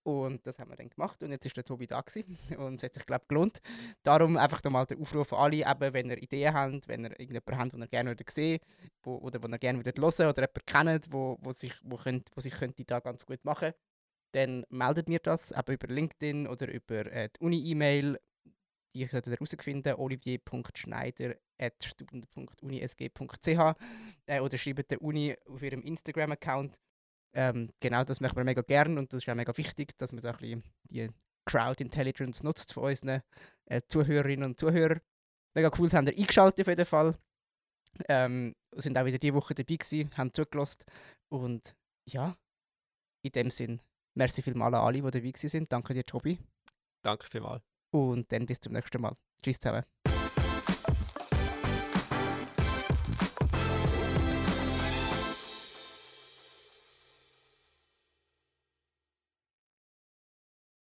Und das haben wir dann gemacht und jetzt ist der Tobi da gewesen. (laughs) und es hat sich, glaube ich, gelohnt. Darum einfach nochmal den Aufruf an alle, eben, wenn ihr Ideen habt, wenn ihr irgendjemanden habt, den ihr gerne sehen wo, oder den ihr gerne hören oder jemanden kennt, wo, wo, sich, wo, könnt, wo sich könnte da ganz gut machen dann meldet mir das eben über LinkedIn oder über äh, die Uni-E-Mail. Die solltet ihr herausfinden, olivier.schneider.student.unisg.ch äh, oder schreibt der Uni auf ihrem Instagram-Account ähm, genau das machen wir mega gern und das ist auch mega wichtig, dass man da ein bisschen die Crowd Intelligence nutzt von unseren äh, Zuhörerinnen und Zuhörern. Mega cool, haben wir eingeschaltet auf jeden Fall. Ähm, sind auch wieder diese Woche dabei gewesen, haben zugelassen und ja, in dem Sinn, merci vielmals an alle, die dabei sind. Danke dir, Tobi. Danke vielmals. Und dann bis zum nächsten Mal. Tschüss zusammen.